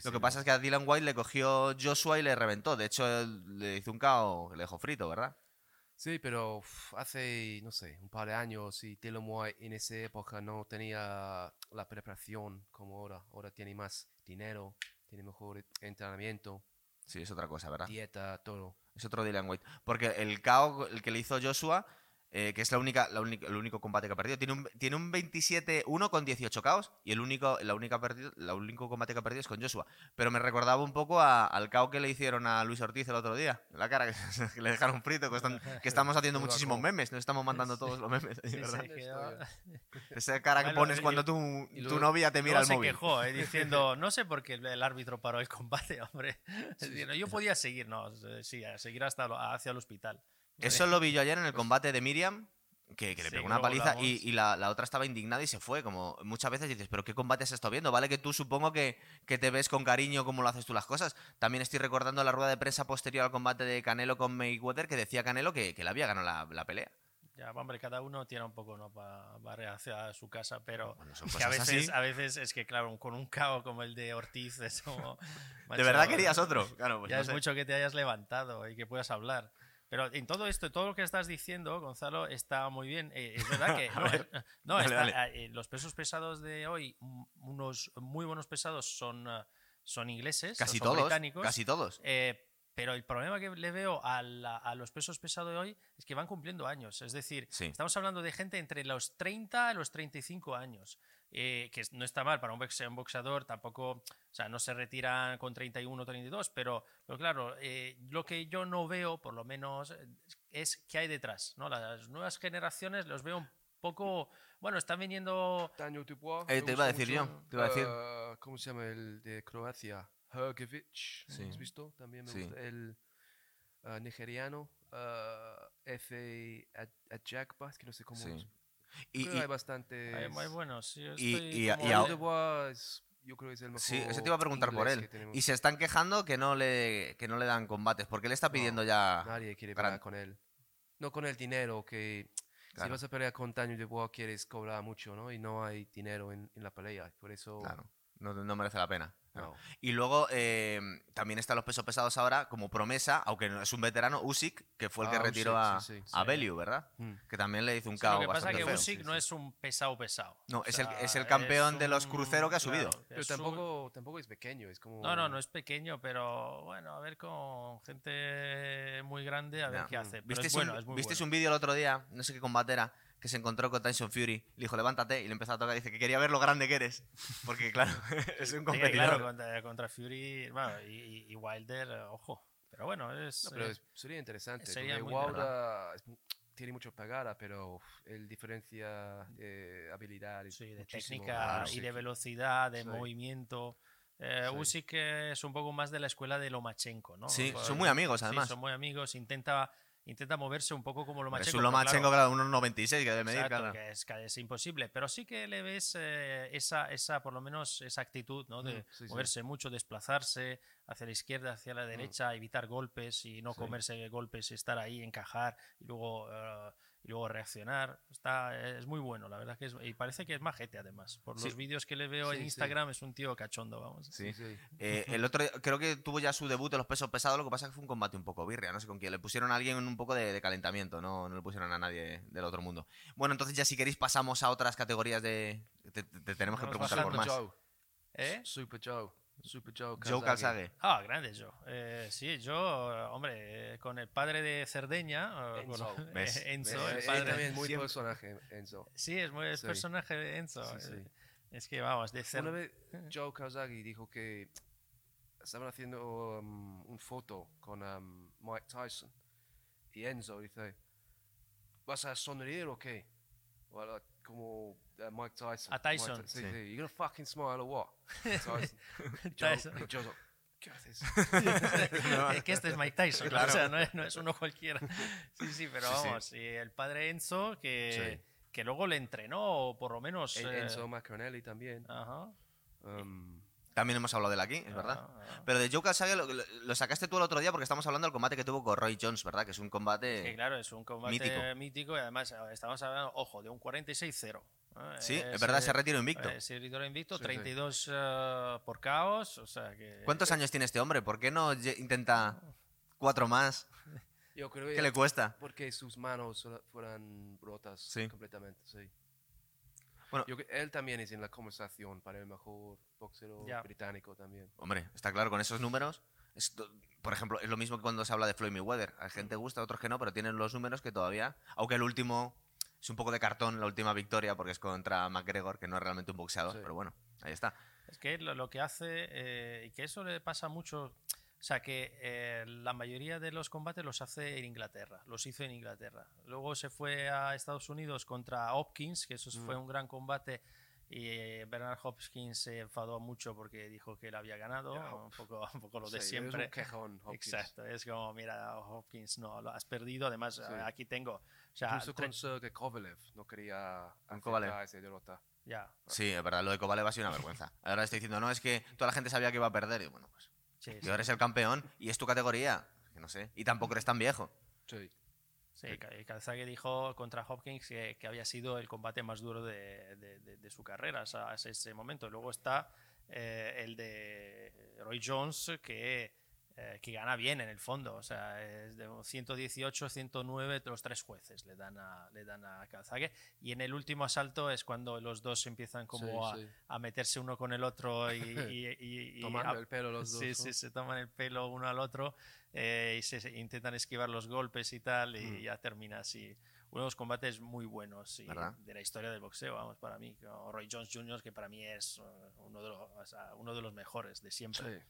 Sí. Lo sí, que pasa es que a Dylan White le cogió Joshua y le reventó. De hecho, él le hizo un KO, le dejó frito, ¿verdad? Sí, pero uf, hace, no sé, un par de años y Dylan White en esa época no tenía la preparación como ahora. Ahora tiene más dinero, tiene mejor entrenamiento, Sí, es otra cosa, ¿verdad? dieta, todo. Es otro Dylan White. Porque el KO, el que le hizo Joshua, eh, que es la única, la única- el único combate que ha perdido, tiene un, tiene un 27-1 con 18 KOs. Y el único, la única perdido, el único combate que ha perdido es con Joshua. Pero me recordaba un poco a- al KO que le hicieron a Luis Ortiz el otro día. La cara que, *laughs* que le dejaron frito. Que, están- que estamos haciendo muchísimos memes. Nos estamos mandando todos los memes. Sí, *laughs* ¿verdad? *laughs* Esa cara que pones cuando tu, tu novia te mira Luego el se móvil. quejó, eh, diciendo, no sé por qué el árbitro paró el combate, hombre. Yo podía seguir, no, eh, sí, a seguir hasta lo- hacia el hospital. Eso lo vi yo ayer en el combate de Miriam, que, que le Sí, pegó una paliza y, y la, la otra estaba indignada y se fue. Como muchas veces dices, ¿pero qué combate has estado viendo? Vale que tú supongo que, que te ves con cariño cómo lo haces tú las cosas. También estoy recordando la rueda de prensa posterior al combate de Canelo con Mayweather que decía Canelo que, que le había ganado la, la pelea. Ya, hombre, cada uno tiene un poco, ¿no? Para barrer hacia su casa, pero Bueno, que a veces, así. a veces es que, claro, con un cao como el de Ortiz, es como... *laughs* ¿De verdad querías otro? Claro, pues ya no es sé. mucho que te hayas levantado y que puedas hablar. Pero en todo esto, todo lo que estás diciendo, Gonzalo, está muy bien. Eh, es verdad *laughs* que no, ver, *laughs* no, dale, está- dale. eh, los pesos pesados de hoy, unos muy buenos pesados son, eh, son ingleses, Casi son todos, británicos. casi todos. Eh, pero el problema que le veo a, la- a los pesos pesados de hoy es que van cumpliendo años. Es decir, Sí. estamos hablando de gente entre los 30 y los 35 años. Eh, que no está mal para un, boxe- un boxeador, tampoco, o sea, no se retiran con 31 o 32, pero, pero claro, eh, lo que yo no veo, por lo menos, eh, es qué hay detrás. ¿no? Las nuevas generaciones los veo un poco, bueno, están viniendo... Daniel Dubois. Eh, te iba a decir yo, mucho. te iba a decir. Ah, ¿Cómo se llama el de Croacia? Hergevic. Sí. ¿Has visto? También me Sí. gusta. El ah, nigeriano. ah, F. Ajakba, que no sé cómo. Sí. es. Y, Creo y- hay bastante. Hay muy buenos. sí, y- y- como- y es- yo creo que es el mejor. sí, eso te iba a preguntar por él. Y se están quejando que no le, que no le dan combates, porque él está No, pidiendo ya... Nadie quiere gran- pelear con él. No con el dinero que. Si Claro. vas a pelear con Daniel Dubois quieres cobrar mucho, ¿no? Y no hay dinero en, en la pelea. Por eso... Claro, no, no merece la pena. No. Y luego eh, también están los pesos pesados ahora como promesa, aunque no es un veterano, Usyk, que fue el que Ah, retiró Usyk, a, sí, sí. a. Bellew, ¿verdad? Mm. Que también le hizo un Sí, lo que pasa bastante es que feo. Usyk sí, no es un pesado pesado. No, O es el- es el campeón de los un- crucero que ha subido. Pero es un- tampoco, tampoco es pequeño, es como... No, no, no es pequeño, pero bueno, a ver con gente muy grande, a ver qué hace. Pero ¿Visteis es bueno, un, es muy visteis bueno. un vídeo el otro día, no sé qué combate era, que se encontró con Tyson Fury? Le dijo, levántate, y le empezó a tocar. Dice que quería ver lo grande que eres. *laughs* Porque, claro, *laughs* es un Sí, competidor. claro, contra, contra Fury bueno, y, y- Wilder, ojo. Pero bueno, es. No, pero eh, es- sería interesante. sería muy Wilder es tiene mucho pegada, pero uf, él diferencia de habilidad. y sí, de técnica a y de velocidad, de Sí. movimiento. Eh, Sí. Usyk es un poco más de la escuela de Lomachenko, ¿no? Sí, Pues, son muy amigos, sí, además. son muy amigos. Intenta, intenta moverse un poco como Lomachenko. es un claro, Lomachenko, claro, unos 96 que debe medir, Exacto, claro. que es, que es imposible, pero sí que le ves eh, esa, esa, por lo menos, esa actitud, ¿no? De Mm, sí, sí. moverse mucho, desplazarse hacia la izquierda, hacia la derecha, evitar golpes y no Sí. comerse golpes estar ahí, encajar y luego, eh, y luego reaccionar. Está, es muy bueno, la verdad que es, y parece que es majete además. Por Sí. los vídeos que le veo Sí, en sí. Instagram es un tío cachondo, vamos. Sí. Eh, el otro, creo que tuvo ya su debut en los pesos pesados, lo que pasa es que fue un combate un poco birria, no sé con quién. Le pusieron a alguien en un poco de, de calentamiento, no, no le pusieron a nadie del otro mundo. Bueno, entonces ya si queréis pasamos a otras categorías de... Te, te tenemos que preguntar por Super más. Joe. ¿Eh? Super Joe. Super Joe. Joe Calzaghe. Ah, grande yo. Eh, sí, yo, hombre, eh, con el padre de Cerdeña, eh, con- *laughs* Enzo. ¿Ves? Enzo, el él padre. también es muy Siempre- personaje, Enzo. Sí, es muy el Sí. personaje de Enzo. Sí, sí. Es que vamos, de ser. Una vez Joe Kazagi dijo que estaban haciendo um, un foto con um, Mike Tyson y Enzo dice, ¿vas a sonreír o qué? Well, como uh, Mike Tyson. A Tyson. Mike sí, Sí. sí. You gonna fucking smile or what? Tyson. *laughs* *laughs* Tyson. *laughs* es que este es Mike Tyson, Claro. o sea, no es, no es uno cualquiera. Sí, sí, pero Sí, sí. vamos, y el padre Enzo, que, Sí. que luego le entrenó, o por lo menos. En- eh, Enzo Macaronelli también. Ajá. Um, También hemos hablado de él aquí, es verdad. Ah, ah. Pero de Joe Calzaghe lo, sacaste tú el otro día porque estamos hablando del combate que tuvo con Roy Jones, ¿verdad? Que es un combate... Que claro, es un combate mítico. mítico. y además eh, estamos hablando, ojo, de un 46-0. ¿eh? Sí, es verdad, se retiró invicto. Eh, se retiró invicto, Sí, sí. 32 eh, por caos, o sea que... ¿Cuántos años tiene este hombre? ¿Por qué no intenta cuatro más? yo creo ¿Qué le cuesta? porque sus manos fueran rotas Sí. completamente, sí. Bueno. Yo él también es en la conversación para el mejor boxero Ya. británico también. Hombre, está claro, con esos números... esto- por ejemplo, es lo mismo que cuando se habla de Floyd Mayweather. A gente gusta, a otros que no, pero tienen los números que todavía... Aunque el último es un poco de cartón, la última victoria, porque es contra McGregor, que no es realmente un boxeador, Sí. pero bueno, ahí está. Es que lo, lo que hace, eh, y que eso le pasa mucho, o sea, que eh, la mayoría de los combates los hace en Inglaterra, los hizo en Inglaterra. Luego se fue a Estados Unidos contra Hopkins, que eso Mm. fue un gran combate, y eh, Bernard Hopkins se enfadó mucho porque dijo que él había ganado, Ya, un poco, *laughs* un poco lo de Sí, siempre. Es un quejón, *laughs* Hopkins. Exacto, es como, mira, Hopkins, no, lo has perdido, además Sí. eh, aquí tengo, o sea, Incluso tre- con Sergey Kovalev no quería aceptar esa derrota. ya, Sí, es verdad, lo de Kovalev ha sido una vergüenza. Ahora estoy diciendo, no, es que toda la gente sabía que iba a perder. Y bueno, pues, sí, y ahora eres el campeón y es tu categoría. Que no sé. Y tampoco eres tan viejo. Sí. Sí, y Calzaghe dijo contra Hopkins que, que había sido el combate más duro de, de- de- de su carrera hasta hasta ese momento. Luego está eh, el de Roy Jones, que, eh, que gana bien en el fondo. O sea, es de 118, 109, los tres jueces le dan a, le dan a Calzaghe. Y en el último asalto es cuando los dos empiezan como Sí, a, sí. a meterse uno con el otro y, y- *laughs* y- y Tomando a- el pelo los dos. Sí, ¿no? sí, se toman el pelo uno al otro eh, y se, se intentan esquivar los golpes y tal, y Mm. ya termina así. Uno de los combates muy buenos de la historia del boxeo, vamos, para mí. Roy Jones Jr., que para mí es eh, uno de los, o sea, uno de los mejores de siempre. Sí.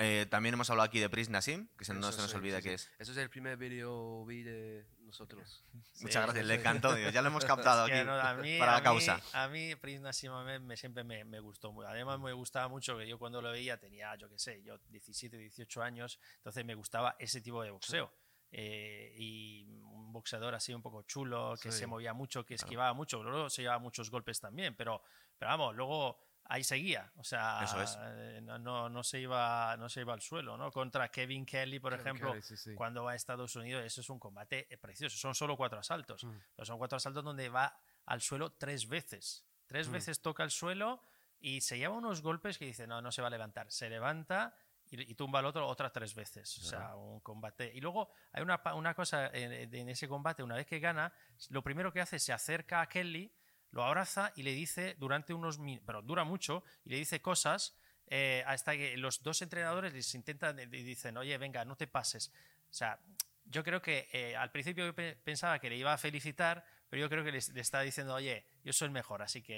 Eh, también hemos hablado aquí de Pris Nassim, que se, no se nos sí, olvida sí, que sí. es. Eso es el primer vídeo vi de nosotros. *laughs* Muchas gracias, sí, le sí. encantó. ya lo hemos *laughs* captado aquí no, mí, para la causa. Mí, a mí Prince Nassim Ahmed me, siempre me, me gustó. Además, me gustaba mucho que yo cuando lo veía tenía, yo qué sé, yo 17, 18 años, entonces me gustaba ese tipo de boxeo. Eh, y un boxeador así un poco chulo, que Sí. se movía mucho, que esquivaba mucho, luego se llevaba muchos golpes también, pero, pero vamos, luego ahí seguía. O sea, Eso es. eh, no, no, no se iba, no se iba al suelo, ¿no? Contra Kevin Kelly, por Kevin ejemplo, Kelly, sí, sí. cuando va a Estados Unidos, eso es un combate eh, precioso. Son solo cuatro asaltos. Mm. Pero son cuatro asaltos donde va al suelo tres veces. Tres Mm. veces toca el suelo y se lleva unos golpes que dice, no, no se va a levantar. Se levanta y, y tumba al otro otras tres veces. O sea, un combate. Y luego hay una, una cosa en, en ese combate, una vez que gana, lo primero que hace es se acerca a Kelly, lo abraza y le dice durante unos minutos, pero dura mucho, y le dice cosas eh, hasta que los dos entrenadores les intentan y dicen, oye, venga, no te pases. O sea, yo creo que eh, al principio yo pe- pensaba que le iba a felicitar, pero yo creo que le, está diciendo, oye, yo soy el mejor, así que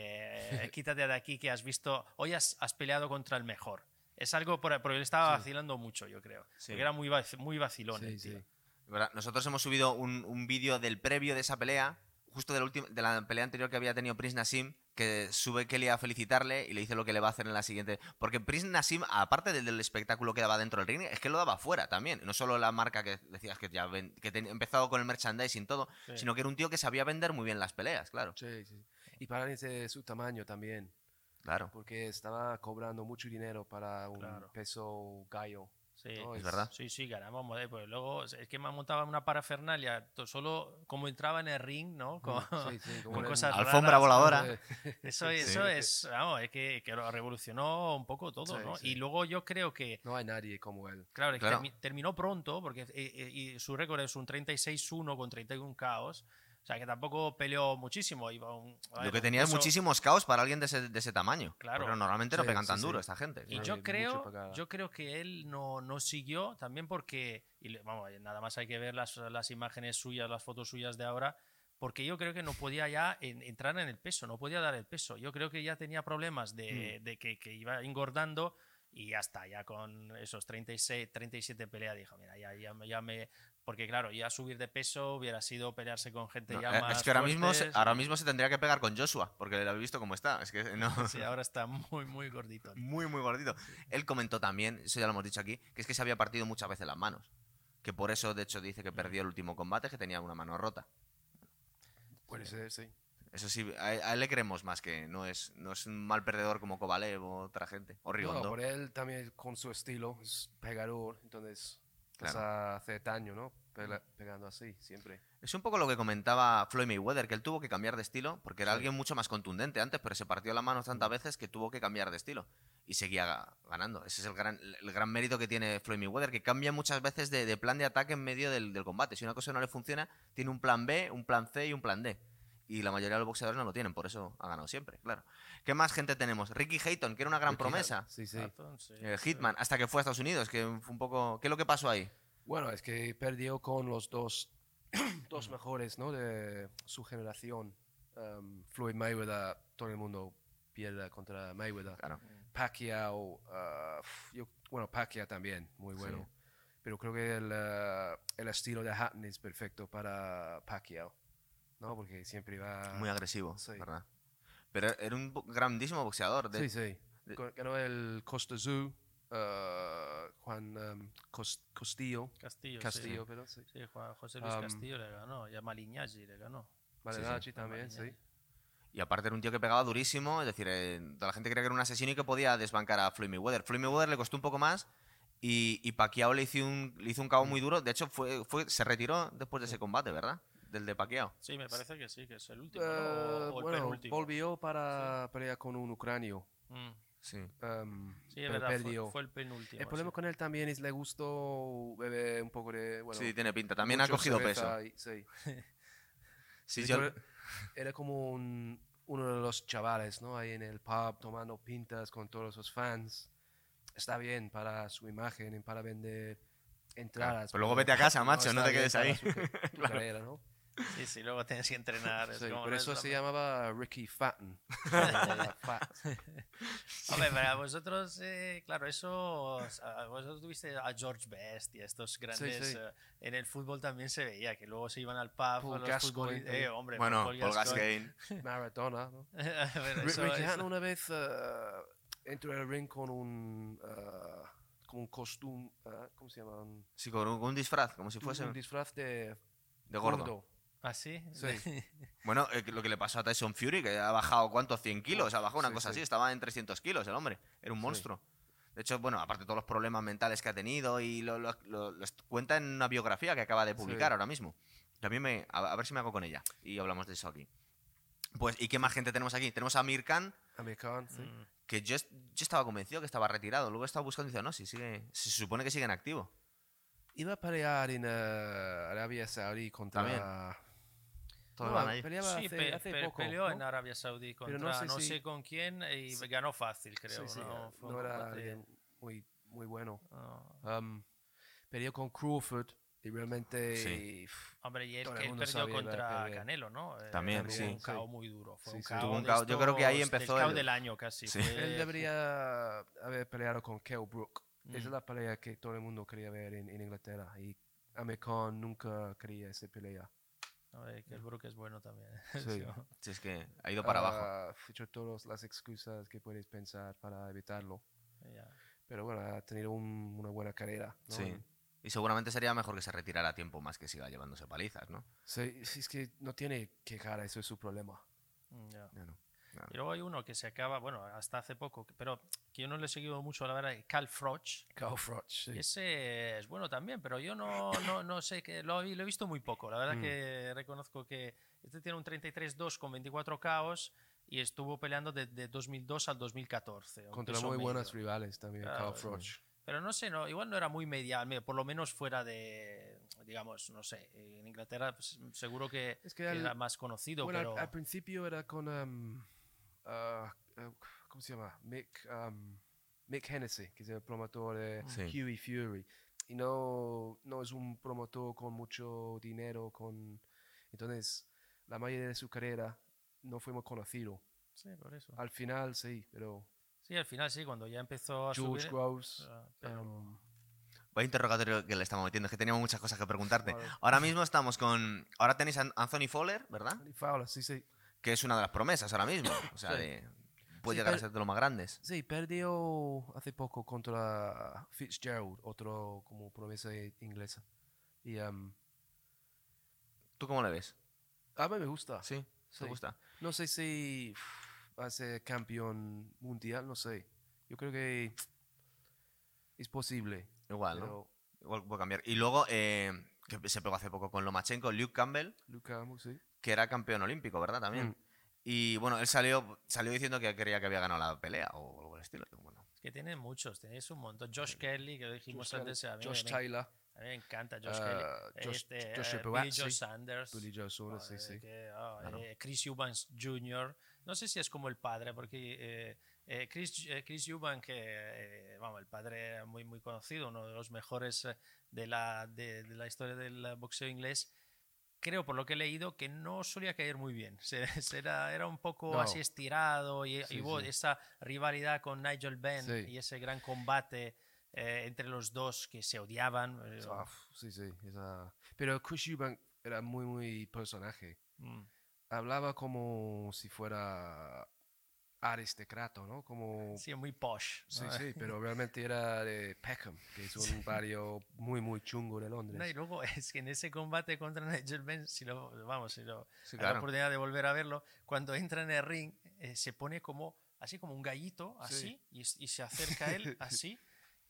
eh, *laughs* quítate de aquí que has visto, hoy has, has peleado contra el mejor. Es algo por, porque él estaba Sí. vacilando mucho, yo creo. Sí. Porque era muy, vac- muy vacilón. Sí. Nosotros hemos subido un, un vídeo del previo de esa pelea, justo de la, última, de la pelea anterior que había tenido Prince Nassim, que sube Kelly a felicitarle y le dice lo que le va a hacer en la siguiente. Porque Prince Nassim, aparte del, del espectáculo que daba dentro del ring, es que lo daba fuera también. No solo la marca que decías que ya ven- que ten- empezado con el merchandising y todo, Sí. sino que era un tío que sabía vender muy bien las peleas, claro. Sí, sí. Y para ese su tamaño también, Claro. porque estaba cobrando mucho dinero para un Claro. peso gallo. Sí. ¿no? Es verdad. Sí, sí, ganamos. Pues luego es que me montaba una parafernalia, solo como entraba en el ring, ¿no? Con, Sí, sí, *laughs* como con cosas Alfombra raras, voladora. Eso, Sí. eso es, vamos, es que, que lo revolucionó un poco todo, Sí, ¿no? sí. Y luego yo creo que, No hay nadie como él. claro, es que Claro. termi- terminó pronto, porque eh, eh, y su récord es un 36-1 con 31 caos. O sea, que tampoco peleó muchísimo. Iba un, a Lo ver, que tenía es muchísimos caos para alguien de ese, de ese tamaño. Claro. Porque normalmente no Sí, pegan sí, tan sí. duro esta gente. Y No, yo creo, yo creo que él no, no siguió también porque, y le- vamos, nada más hay que ver las, las imágenes suyas, las fotos suyas de ahora, porque yo creo que no podía ya en- entrar en el peso, no podía dar el peso. Yo creo que ya tenía problemas de, Hmm. de que, que iba engordando y ya está, ya con esos 36, 37 peleas dijo, mira, ya, ya, ya me... Porque claro, ya subir de peso hubiera sido pelearse con gente No, ya eh, más es que ahora mismo, se, ahora mismo se tendría que pegar con Joshua, porque lo habéis visto cómo está. Es que no. *laughs* Sí, *laughs* ahora está muy, muy gordito. Muy, muy gordito. Él comentó también, eso ya lo hemos dicho aquí, que es que se había partido muchas veces las manos. Que por eso, de hecho, dice que perdió el último combate, que tenía una mano rota. Puede ser, sí. Eso sí, a, a él le creemos más que no es, no es un mal perdedor como Kovalev o otra gente. O No, Rigondo. por él también con su estilo, es pegador, entonces vas Claro. a hacer daño, ¿no? Pegando así, siempre. Es un poco lo que comentaba Floyd Mayweather, que él tuvo que cambiar de estilo, porque era Sí. alguien mucho más contundente antes, pero se partió las manos tantas veces que tuvo que cambiar de estilo. Y seguía ga- ganando. Ese es el gran, el gran mérito que tiene Floyd Mayweather, que cambia muchas veces de, de plan de ataque en medio del, del combate. Si una cosa no le funciona, tiene un plan B, un plan C y un plan D. Y la mayoría de los boxeadores no lo tienen, por eso ha ganado siempre, claro. ¿Qué más gente tenemos? Ricky Hayton, que era una gran Ricky promesa. Sí, sí. Eh, Hitman, hasta que fue a Estados Unidos, que fue un poco... ¿Qué es lo que pasó ahí? Bueno, es que perdió con los dos, *clears throat* dos mejores, ¿no? De su generación. Um, Floyd Mayweather, todo el mundo pierde contra Mayweather. Claro. Pacquiao, uh, yo- bueno, Pacquiao también, muy bueno. Pero creo que el, uh, el estilo de Hatton es perfecto para Pacquiao, ¿no? Porque siempre va... Muy agresivo, sí. ¿verdad? Pero era un grandísimo boxeador. de- Sí, sí. Ganó el Costa Zoo, uh, Juan um, Cos- Costillo, Castillo. sí. Castillo, pero sí. Sí, Juan José Luis Castillo le ganó, y a Maliñaggi le ganó. También, sí. Y aparte era un tío que pegaba durísimo, es decir, eh, toda la gente creía que era un asesino y que podía desbancar a Floyd Mayweather. Floyd Mayweather le costó un poco más y, y Pacquiao le hizo un, le hizo un cabo muy duro. De hecho, fue, fue, se retiró después de ese combate, ¿verdad? Del de Pacquiao. Sí, me parece que sí, que es el último, Eh, ¿no? o, o el bueno, penúltimo. volvió para pelear con un ucranio. Mm, Sí. um, Sí, es verdad, perdió. fue el penúltimo. el problema sí. con él también es le gustó beber un poco de... Bueno, sí, tiene pinta. También ha cogido peso. y- sí. *laughs* Sí, yo- Era como un- uno de los chavales, ¿no? Ahí en el pub tomando pintas con todos sus fans. Está bien para su imagen y para vender entradas. pero luego vete a casa, *laughs* macho, no te quedes ahí. su *laughs* ca- tu carrera, ¿no? Sí, sí, luego tienes que entrenar. es Sí, como, por no eso es se la- llamaba Ricky Fatten. Fat. *laughs* *laughs* Hombre, para vosotros, eh, claro, eso. a- Vosotros tuviste a George Best y a estos grandes. sí. eh, en el fútbol también se veía que luego se iban al pub. Paul a los Gascoigne eh, hombre, Bueno, Paul Paul Gascoigne. *laughs* Maradona, ¿no? Eso- Ricky Hatton una vez eh, entró al ring con un, eh, con un costume, eh, ¿cómo se llama? Sí, con un, un disfraz, como si un- fuese un disfraz de de gordo. ¿Ah, sí? Sí. *laughs* Bueno, eh, lo que le pasó a Tyson Fury, que ha bajado, ¿cuánto? 100 kilos. Ha bajado una Sí, cosa sí. así. Estaba en 300 kilos el hombre. Era un monstruo. De hecho, bueno, aparte de todos los problemas mentales que ha tenido y lo, lo- lo- lo cuenta en una biografía que acaba de publicar ahora mismo. También me, a, a ver si me hago con ella y hablamos de eso aquí. Pues, ¿y qué más gente tenemos aquí? Tenemos a Amir Khan, Amir Khan, sí. Mm. que yo, yo estaba convencido que estaba retirado. Luego he estado buscando y dice, no, sí, sigue, se supone que sigue en activo. Iba a pelear en eh, Arabia Saudí contra... También. Todos No, van ahí. peleaba Sí, hace, pe- hace pe- poco, peleó ¿no? en Arabia Saudí contra no, no sé sé, si- con quién y Sí. ganó fácil, creo. Sí, sí, no, Fue un no era muy, muy bueno. no. Um, peleó con Crawford y realmente... Sí. pff, Hombre, y él, que él perdió contra. Canelo, ¿no? Eh, También, tuvo sí. un Sí. KO muy duro. Fue Sí, un un KO. Yo creo que ahí empezó el el- del año casi. Fue- Él debería haber peleado con Kell Brook. Esa es Mm. la pelea que todo el mundo quería ver en, en Inglaterra. Y Khan nunca quería esa pelea. A ver, que el Brook es bueno también. *laughs* Sí. Si es que ha ido para abajo. Ha hecho todas las excusas que puedes pensar para evitarlo. Ya. Pero bueno, ha tenido un- una buena carrera. ¿no? Sí. Y seguramente sería mejor que se retirara a tiempo más que siga llevándose palizas, ¿no? Sí, sí, es que no tiene que cara, eso es su problema. Mm, ya. Ya no. Y luego hay uno que se acaba, bueno, hasta hace poco, pero que yo no le he seguido mucho, la verdad, Cal Froch. Carl Froch, sí. Ese es bueno también, pero yo no, no, no sé, que lo, he- lo he visto muy poco. La verdad Mm. que reconozco que este tiene un 33-2 con 24 caos y estuvo peleando desde 2002 al 2014. un Contra muy buenas medio. rivales también, Claro, Carl sí. Froch. Pero no sé, no, igual no era muy media, me- por lo menos fuera de, digamos, no sé, en Inglaterra pues, seguro que, Es que al- era más conocido, Bueno, al- pero... al, principio era con. um, ah, ah, ¿Cómo se llama? Mick, um, Mick Hennessy, que es el promotor de Sí. Huey Fury. Y no, no es un promotor con mucho dinero. con Entonces, la mayoría de su carrera no fue muy conocido. Sí, por eso. Al final sí, pero Sí, al final sí, cuando ya empezó a George subir... Groves. ah, pero- um, Vaya interrogatorio que le estamos metiendo, es que teníamos muchas cosas que preguntarte. Vale. Ahora mismo estamos con. Ahora tenéis a Anthony Fowler, ¿verdad? Andy Fowler, sí, sí. Que es una de las promesas ahora mismo. O sea, Sí. de- puede Sí, llegar a ser de los más grandes. Sí, perdió hace poco contra Fitzgerald, otro como promesa inglesa. Y um, ¿Tú cómo le ves? a mí me gusta. ¿Sí? Sí. ¿Te gusta? No sé si va a ser campeón mundial, no sé. Yo creo que es posible. Igual, ¿no? Igual puede cambiar. Y luego, eh, que se pegó hace poco con Lomachenko, Luke Campbell, Luka, sí. Que era campeón olímpico, ¿verdad? También. Mm. Y bueno, él salió, salió diciendo que creía que había ganado la pelea o algo del estilo. Bueno, Es que tiene muchos, tenéis un montón. Josh Kelly, que lo dijimos Josh, antes, a mí, Josh Taylor, a mí me encanta Josh Ah, Kelly. Josh- Este, Josh eh, Billy Joe Sanders. Billy Joe Saunders, sí, sí. que, ah, Claro. eh, Chris Eubanks Jr. No sé si es como el padre, porque eh, eh, Chris, eh, Chris Eubank, que, eh, vamos, el padre era muy, muy conocido, uno de los mejores de la, de, de la historia del boxeo inglés, creo, por lo que he leído, que no solía caer muy bien. Se- *laughs* se era, era un poco No. así estirado y, y Sí, hubo sí. esa rivalidad con Nigel Benn Sí. y ese gran combate eh, entre los dos que se odiaban. eh, sí, sí. esa- Pero Chris Eubank era muy, muy personaje. mm. Hablaba como si fuera aristocrato, ¿no? Como... Sí, muy posh. Sí, ¿no? sí, *laughs* pero realmente era de Peckham, que es un barrio muy, muy chungo de Londres. No, y luego es que en ese combate contra Nigel Benn, si lo, vamos, si lo, sí, hay la claro. oportunidad de volver a verlo, cuando entra en el ring, eh, se pone como, así como un gallito, así, y, se acerca *laughs* a él, así,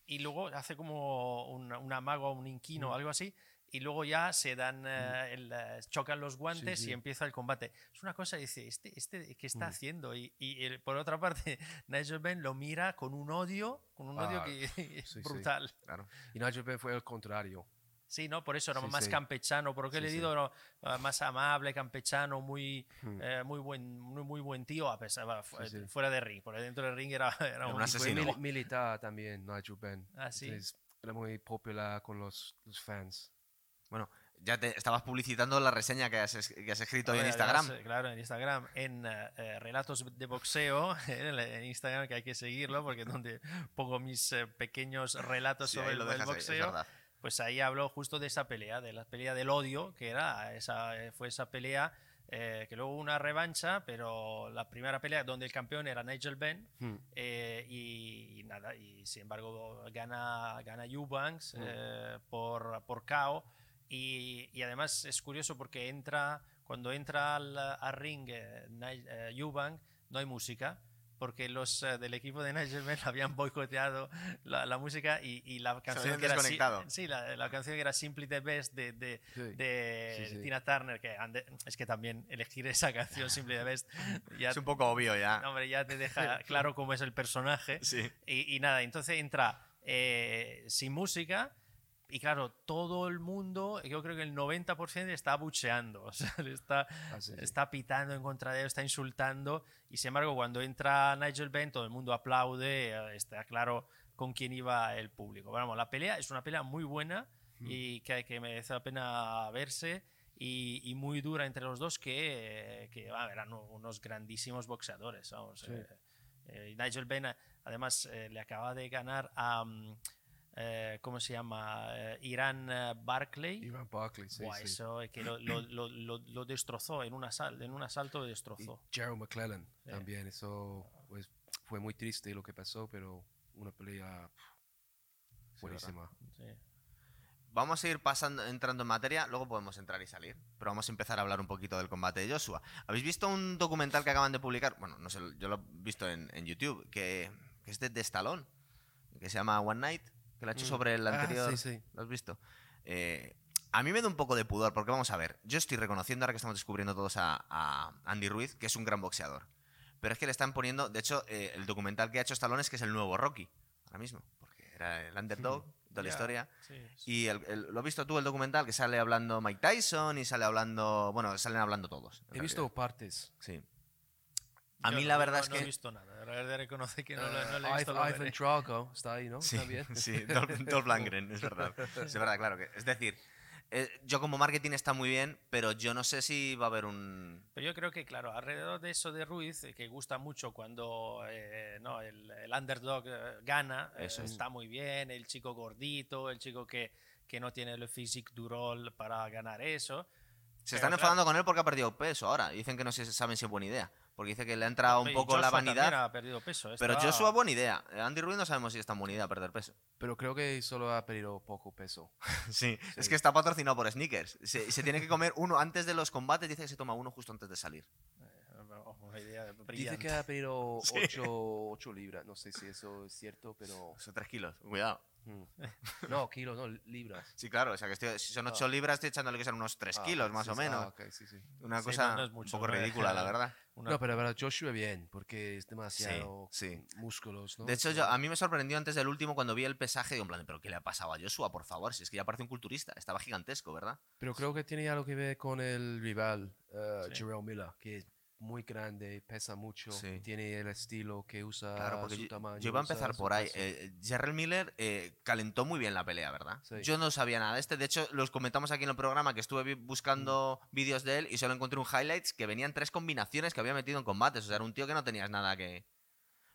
y luego hace como un, un amago, un inquino Mm. algo así, y luego ya se dan, eh, el, eh, chocan los guantes sí. y empieza el combate. Es una cosa, dice, ¿este, este qué está Mm. haciendo? Y, y el- por otra parte, *laughs* Nigel Benn lo mira con un odio, con un odio Ah, que *laughs* es sí, sí. brutal. Claro. Y Nigel Benn fue el contrario. Sí, ¿no? Por eso era Sí, más sí. campechano, por lo que Sí, le he sí. dicho, no, más amable, campechano, muy, eh, muy, buen, muy, muy buen tío, a pesar, Sí, sí. fuera de ring. Por dentro del ring era, *laughs* era un un, asesino. mili- militar también, Nigel Benn. Ah, sí. Entonces, era muy popular con los, los fans. Bueno, ya te estabas publicitando la reseña que has, es- que has escrito hoy en Ahora, Instagram. eh, claro, en Instagram, en eh, eh, Relatos de Boxeo, *laughs* en, en Instagram, que hay que seguirlo, porque es donde pongo mis eh, pequeños relatos Sí, sobre lo el ahí, boxeo. pues ahí habló justo de esa pelea, de la pelea del odio, que era esa, eh, fue esa pelea eh, que luego hubo una revancha, pero la primera pelea donde el campeón era Nigel Benn Hmm. eh, y, y nada, y sin embargo gana, gana Eubanks Mm. eh, por, por KO Y, y además es curioso porque entra, cuando entra al, al ring eh, eh, Eubank, no hay música, porque los eh, del equipo de Nigel Benn *laughs* habían boicoteado la, la música y, y la canción que era, sí, la, la canción que era Simply the Best de, de, Sí. de Sí, sí. Tina Turner, que ande- es que también elegir esa *laughs* canción *laughs* Simply the Best ya, Es un poco obvio ya. hombre, ya te deja claro cómo es el personaje. Y, y nada, entonces entra eh, sin música y claro, todo el mundo, yo creo que el 90% está bucheando, *laughs* o sea, está, Ah, sí, sí. está pitando en contra de él, está insultando y sin embargo cuando entra Nigel Benn todo el mundo aplaude, eh, está claro con quién iba el público. Vamos, la pelea es una pelea muy buena y que, que merece la pena verse y, y muy dura entre los dos que, que ah, eran unos grandísimos boxeadores. Vamos, Sí. eh, eh, Nigel Benn además eh, le acaba de ganar a... mm, eh, ¿Cómo se llama? Eh, Irán eh, Barclay. Ivan Barkley, sí, Buah, sí. eso es que lo, lo- lo- lo- lo destrozó en un, asal- en un asalto, lo Y destrozó. Gerald McClellan Sí. también. Eso pues, fue muy triste lo que pasó, pero una pelea pff, buenísima. Sí. Vamos a ir pasando, entrando en materia, luego podemos entrar y salir. Pero vamos a empezar a hablar un poquito del combate de Joshua. ¿Habéis visto un documental que acaban de publicar? Bueno, no sé, yo lo he visto en, en YouTube, que, que es de, de Stallone, que se llama One Night, que lo ha hecho Mm. sobre el Ah, anterior. sí, sí. ¿Lo has visto? Eh, a mí me da un poco de pudor, porque vamos a ver, yo estoy reconociendo ahora que estamos descubriendo todos a, a Andy Ruiz, que es un gran boxeador. Pero es que le están poniendo, de hecho, eh, el documental que ha hecho Stallone es que es el nuevo Rocky, ahora mismo, porque era el underdog de la historia. sí, Y el- el- lo has visto tú el documental que sale hablando Mike Tyson y sale hablando, bueno, salen hablando todos. He visto partes. Sí. A Yo mí no- la verdad no- es no he que visto nada. La verdad reconoce que no, Eh, no le he visto. Ivan- lo. Drago está ahí, ¿no? Sí, También. sí, Dolph, *laughs* Dolph Lundgren, es verdad. Es verdad, claro que. Es decir, eh, yo como marketing está muy bien, pero yo no sé si va a haber un. Pero yo creo que, claro, alrededor de eso de Ruiz, eh, que gusta mucho cuando eh, no, el, el underdog eh, gana, eh, Eso es. está muy bien, el chico gordito, el chico que, que no tiene el physique du rol para ganar eso. Se Pero están claro. enfadando con él porque ha perdido peso ahora. Dicen que no sé- saben si es buena idea. Porque dice que le ha entrado un poco la Joshua vanidad. ha perdido peso. Pero está- Joshua, buena idea. Eh, Andy Ruiz no sabemos si es tan buena idea perder peso. Pero creo que solo ha perdido poco peso. *laughs* Sí, es Sí. que está patrocinado por Sneakers. Se, se tiene que comer uno antes de los combates. Dice que se toma uno justo antes de salir. Una idea Dice que ha perdido *laughs* Sí. 8, libras. No sé si eso es cierto, pero. Son tres kilos. Cuidado. Mm. *laughs* No, kilos, no, libras. Sí, claro. O sea, que estoy- si son 8 libras, estoy echándole que sean unos 3 Ah, kilos, más sí, o menos. Ah, ok, sí, sí. Una Sí, cosa no, no es mucho, un poco ridícula, la *laughs* verdad. Una- No, pero la verdad, Joshua bien, porque es demasiado sí. músculos, ¿no? De hecho, yo, a mí me sorprendió antes del último cuando vi el pesaje. Digo, en plan, ¿pero qué le ha pasado a Joshua? Por favor, si es que ya parece un culturista. Estaba gigantesco, ¿verdad? Pero creo que tiene algo que ver con el rival, uh, Sí. Jarrell Miller, que es muy grande, pesa mucho, Sí. tiene el estilo que usa Claro, porque su yo, tamaño. yo iba a empezar por ahí. Eh, Jarrell Miller eh, calentó muy bien la pelea, ¿verdad? Sí. Yo no sabía nada de este. De hecho, los comentamos aquí en el programa que estuve vi- buscando Mm. vídeos de él y solo encontré un highlights que venían tres combinaciones que había metido en combates. O sea, era un tío que no tenías nada que.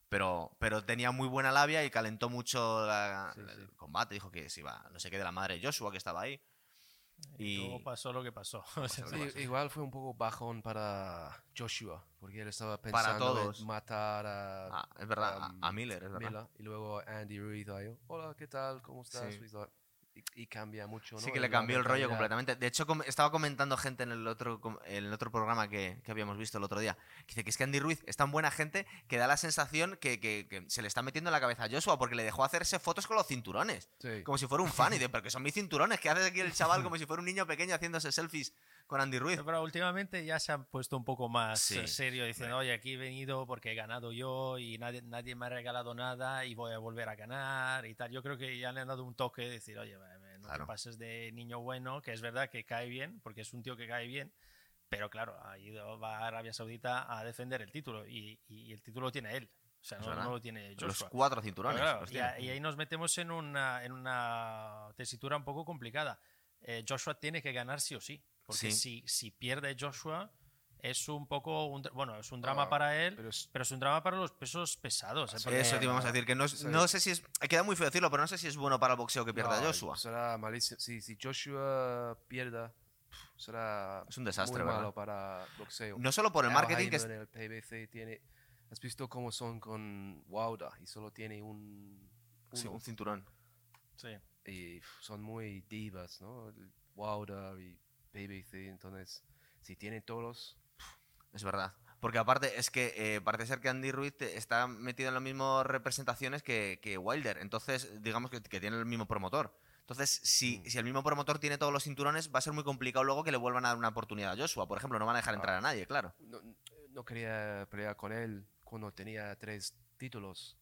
Pero, pero tenía muy buena labia y calentó mucho la- Sí, el combate. Dijo que se iba, no sé qué, de la madre Joshua que estaba ahí. Y. Luego pasó lo que pasó. *laughs* Sí, igual fue un poco bajón para Joshua, porque él estaba Para pensando todos. en matar a, Ah, es verdad, a- um, a, Miller, es verdad. Miller, y luego Andy Ruiz ahí, hola, ¿qué tal? ¿Cómo estás? Sí. Y, y cambia mucho, ¿no? Sí que le cambió el rollo completamente. De hecho, com- estaba comentando gente en el otro, en el otro programa que, que habíamos visto el otro día. Que dice que es que Andy Ruiz es tan buena gente que da la sensación que, que- que se le está metiendo en la cabeza a Joshua porque le dejó hacerse fotos con los cinturones. Sí. Como si fuera un fan. Y dice, pero que son mis cinturones. ¿Qué hace aquí el chaval como si fuera un niño pequeño haciéndose selfies con Andy Ruiz? Pero últimamente ya se han puesto un poco más Sí. eh, serio, diciendo, oye, aquí he venido porque he ganado yo y nadie, nadie me ha regalado nada y voy a volver a ganar y tal. Yo creo que ya le han dado un toque de decir, oye, no Claro. te pases de niño bueno, que es verdad que cae bien, porque es un tío que cae bien, pero claro, ha ido, va a Arabia Saudita a defender el título y, y el título lo tiene él. O sea, no, no lo tiene Los Joshua. cuatro cinturones. Claro, los y, a- y ahí nos metemos en una, en una tesitura un poco complicada. Eh, Joshua tiene que ganar sí o sí, porque Sí. si, si pierde Joshua es un poco, un bueno, es un drama Ah, para él, Pero es- pero es un drama para los pesos pesados. ¿eh? Porque- Eso te íbamos a decir, que no, es- Sí. no sé si es... Queda muy feo decirlo, pero no sé si es bueno para el boxeo que pierda no, Joshua. Será malísimo. Sí, si Joshua pierda, será Es un desastre, muy para boxeo. No solo por el marketing que... En el PBC tiene... ¿Has visto cómo son con Wilder? Y solo tiene un... Sí, un cinturón. Sí. y son muy divas, ¿no? Wilder y BBC. Entonces, si tienen todos, Es verdad. Porque aparte es que eh, parece ser que Andy Ruiz está metido en las mismas representaciones que, que Wilder. Entonces, digamos que, que tiene el mismo promotor. Entonces, si, Mm. si el mismo promotor tiene todos los cinturones, va a ser muy complicado luego que le vuelvan a dar una oportunidad a Joshua. Por ejemplo, no van a dejar Ah. entrar a nadie, claro. no, no quería pelear con él cuando tenía tres títulos.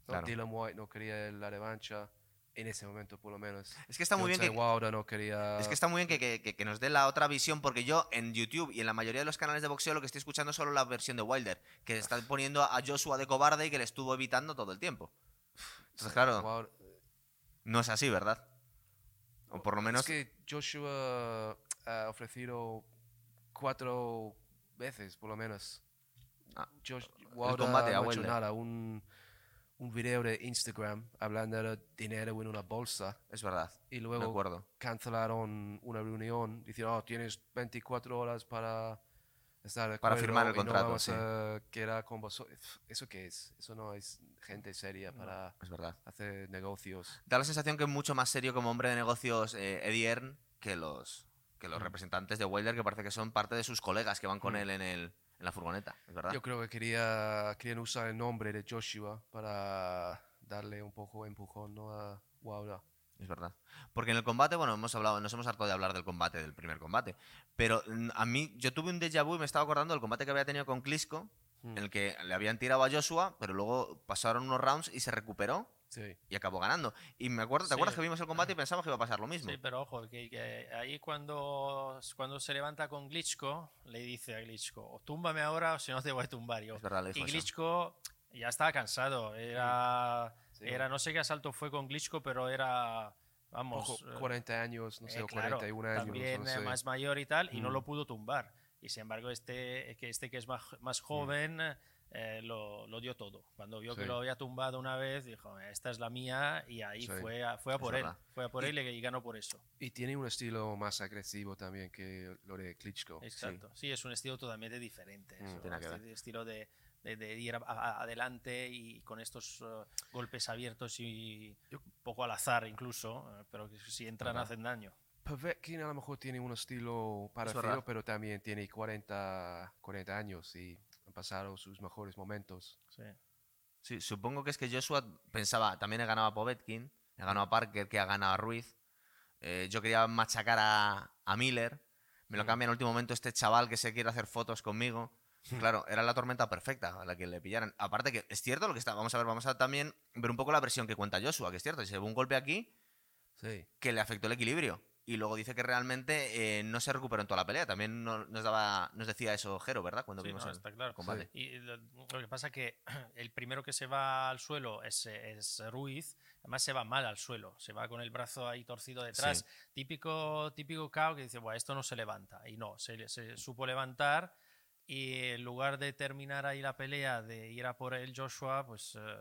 No, Claro. Dylan White no quería la revancha en ese momento, por lo menos. Es que está muy bien que, no quería. Es que está muy bien *laughs* que, que- que- nos dé la otra visión, porque yo en YouTube y en la mayoría de los canales de boxeo lo que estoy escuchando es solo la versión de Wilder, que está poniendo a Joshua de cobarde y que le estuvo evitando todo el tiempo. Entonces, claro, no es así, ¿verdad? O por lo menos... Es que Joshua ha ofrecido cuatro veces, por lo menos. Ah, Josh, el combate a no Wilder. nada, un, un video de Instagram hablando de dinero en una bolsa Es verdad, y luego acuerdo. cancelaron una reunión diciendo, oh, tienes 24 horas para estar de Para firmar el y no contrato, vamos sí. a quedar con vosotros. ¿Eso qué es? Eso no es gente seria para Es verdad. hacer negocios. Da la sensación que es mucho más serio como hombre de negocios eh, Eddie Earn que los, que los Mm. representantes de Wilder, que parece que son parte de sus colegas que van con Mm. él en, el, en la furgoneta. Es verdad. Yo creo que quería, querían usar el nombre de Joshua para darle un poco empujón ¿no? a Wilder. Es verdad. Porque en el combate, bueno, hemos hablado, nos hemos hartado de hablar del combate, del primer combate. Pero mm, a mí, yo tuve un déjà vu y me estaba acordando del combate que había tenido con Klitschko, Mm. en el que le habían tirado a Joshua, pero luego pasaron unos rounds y se recuperó Sí. y acabó ganando. Y me acuerdo, ¿te Sí. acuerdas que vimos el combate y pensamos que iba a pasar lo mismo? Sí, pero ojo, que, que ahí cuando, cuando se levanta con Glitchko, le dice a Glitchko, o túmbame ahora o si no te voy a tumbar yo. Es verdad, Y eso. Glitchko ya estaba cansado, era, Sí. era no sé qué asalto fue con Glitchko, pero era, vamos, Ojo, eh, 40 años, no sé, eh, o claro, 41 años. también no eh, sé. más mayor y tal, y no Mm. lo pudo tumbar. Y sin embargo, este que, este que es más, más joven eh, lo, lo dio todo. Cuando vio que Sí. lo había tumbado una vez, dijo, esta es la mía, y ahí Sí. fue, a, fue a Es por él. verdad. Fue a por Y- él y, ganó por eso. Y tiene un estilo más agresivo también que lo de Klitschko. Exacto. Sí, es un estilo totalmente diferente. Mm, tiene que este ver. estilo de, de- de ir a- a- adelante y con estos eh, golpes abiertos y Yo- poco al azar incluso, eh, pero que si entran Ajá. hacen daño. Povetkin a lo mejor tiene un estilo parecido, verdad. pero también tiene 40, 40 años y pasado sus mejores momentos. Sí. Sí, supongo que es que Joshua pensaba, también he ganado a Povetkin, he ganado a Parker, que ha ganado a Ruiz. Eh, yo quería machacar a, a Miller. Me lo Mm. cambia en el último momento este chaval que se quiere hacer fotos conmigo. *laughs* Claro, era la tormenta perfecta a la que le pillaran. Aparte que es cierto lo que está. Vamos a ver, vamos a también ver un poco la versión que cuenta Joshua, que es cierto. Se llevó un golpe aquí Sí. que le afectó el equilibrio. Y luego dice que realmente eh, no se recuperó en toda la pelea. También no- nos daba, nos decía eso Jero, ¿verdad? Cuando Sí, vimos no, el está claro. combate. Y lo, lo que pasa que *clears throat* el primero que se va al suelo es, es Ruiz, además se va mal al suelo, se va con el brazo ahí torcido detrás. Sí. Típico, típico cao que dice, bueno, esto no se levanta. Y no, se, se supo levantar y en lugar de terminar ahí la pelea, de ir a por el Joshua, pues eh,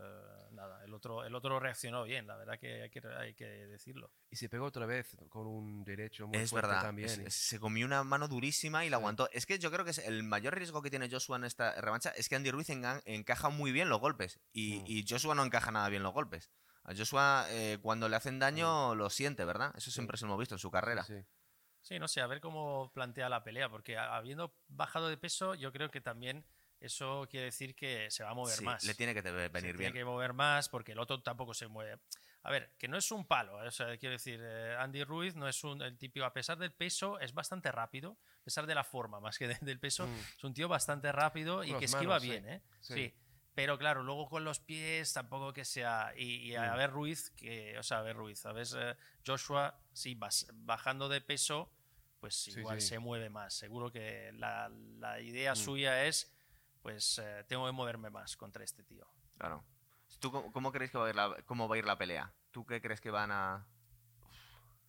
nada, el otro, el otro reaccionó bien, la verdad que hay que, hay que decirlo. Y se pegó otra vez con un derecho muy Es fuerte verdad, también. es- y- se comió una mano durísima y la Sí. aguantó. Es que yo creo que es el mayor riesgo que tiene Joshua en esta revancha es que Andy Ruiz enga- encaja muy bien los golpes y, Mm. y Joshua no encaja nada bien los golpes. A Joshua eh, cuando le hacen daño lo siente, ¿verdad? Eso siempre se lo hemos visto en su carrera. sí, sí. Sí, no sé, a ver cómo plantea la pelea, porque habiendo bajado de peso, yo creo que también eso quiere decir que se va a mover Sí, más. le tiene que te- Se venir tiene bien. que mover más porque el otro tampoco se mueve. A ver, que no es un palo, ¿eh? o sea, quiero decir, eh, Andy Ruiz no es un el típico, a pesar del peso, es bastante rápido, a pesar de la forma más que de- del peso, Mm. es un tío bastante rápido y Con que esquiva manos, sí. bien, ¿eh? Sí. Sí. Pero claro, luego con los pies tampoco que sea. Y, y a Mm. ver Ruiz, que, o sea, a ver Ruiz, a ver eh, Joshua, sí, bas- bajando de peso, pues Sí, igual sí. se mueve más. Seguro que la, la idea Mm. suya es, pues eh, tengo que moverme más contra este tío. Claro. ¿Tú cómo, cómo crees que va a ir la, cómo va a ir la pelea? ¿Tú qué crees que van a...?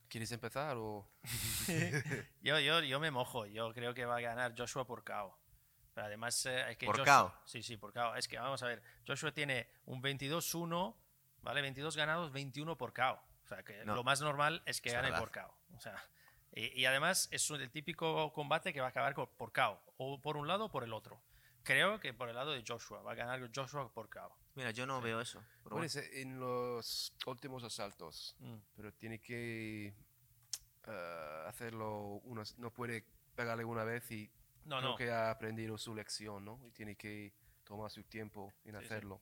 ¿Quieres empezar o...? *laughs* Yo, yo, yo me mojo, yo creo que va a ganar Joshua por KO. Pero además eh, es que ¿Por Joshua- KO? Sí, sí, por KO. Es que vamos a ver, Joshua tiene un 22-1, ¿vale? 22 ganados, 21 por KO. O sea, que No. lo más normal es que Es gane verdad. por KO. O sea, y, y además es un- el típico combate que va a acabar con- por KO, o por un lado o por el otro. Creo que por el lado de Joshua, va a ganar Joshua por KO. Mira, yo no veo eso. pero Puede bueno. ser en los últimos asaltos, Mm. pero tiene que eh, hacerlo, una, no puede pegarle una vez y No, creo no. que ha aprendido su lección, ¿no? Y tiene que tomar su tiempo en Sí, sí. hacerlo.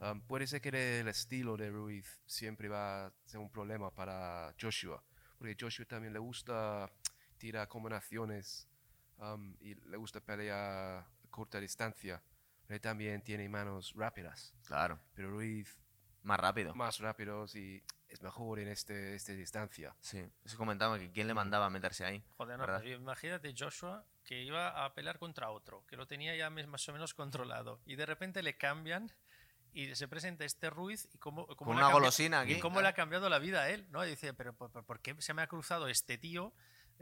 Um, puede ser que el estilo de Ruiz siempre va a ser un problema para Joshua, porque Joshua también le gusta tirar combinaciones um, y le gusta pelear a corta distancia, pero también tiene manos rápidas, Claro, pero Ruiz más rápido. más rápidos y es mejor en este, esta distancia. Sí, eso comentaba que quién le mandaba a meterse ahí. Joder, no, pero imagínate Joshua que iba a pelear contra otro, que lo tenía ya más o menos controlado, y de repente le cambian y se presenta este Ruiz y cómo, cómo Con le ha una golosina aquí. y cómo le ha cambiado la vida a él, ¿no? Y dice, pero ¿por, por- qué se me ha cruzado este tío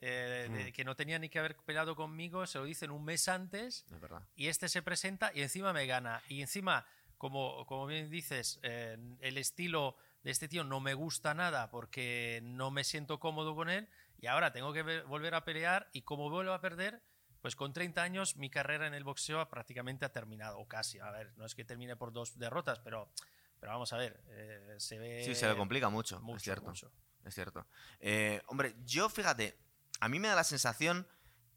eh, de- Mm. que no tenía ni que haber peleado conmigo? Se lo dicen un mes antes Es y este se presenta y encima me gana. Y encima, como, como bien dices, eh, el estilo de este tío no me gusta nada porque no me siento cómodo con él y ahora tengo que ve- volver a pelear y como vuelvo a perder, pues con 30 años mi carrera en el boxeo prácticamente ha terminado, o casi. A ver, no es que termine por dos derrotas, pero, pero vamos a ver, eh, se ve... Sí, se le complica mucho, mucho, es cierto. mucho. Es cierto. Eh, hombre, yo fíjate, a mí me da la sensación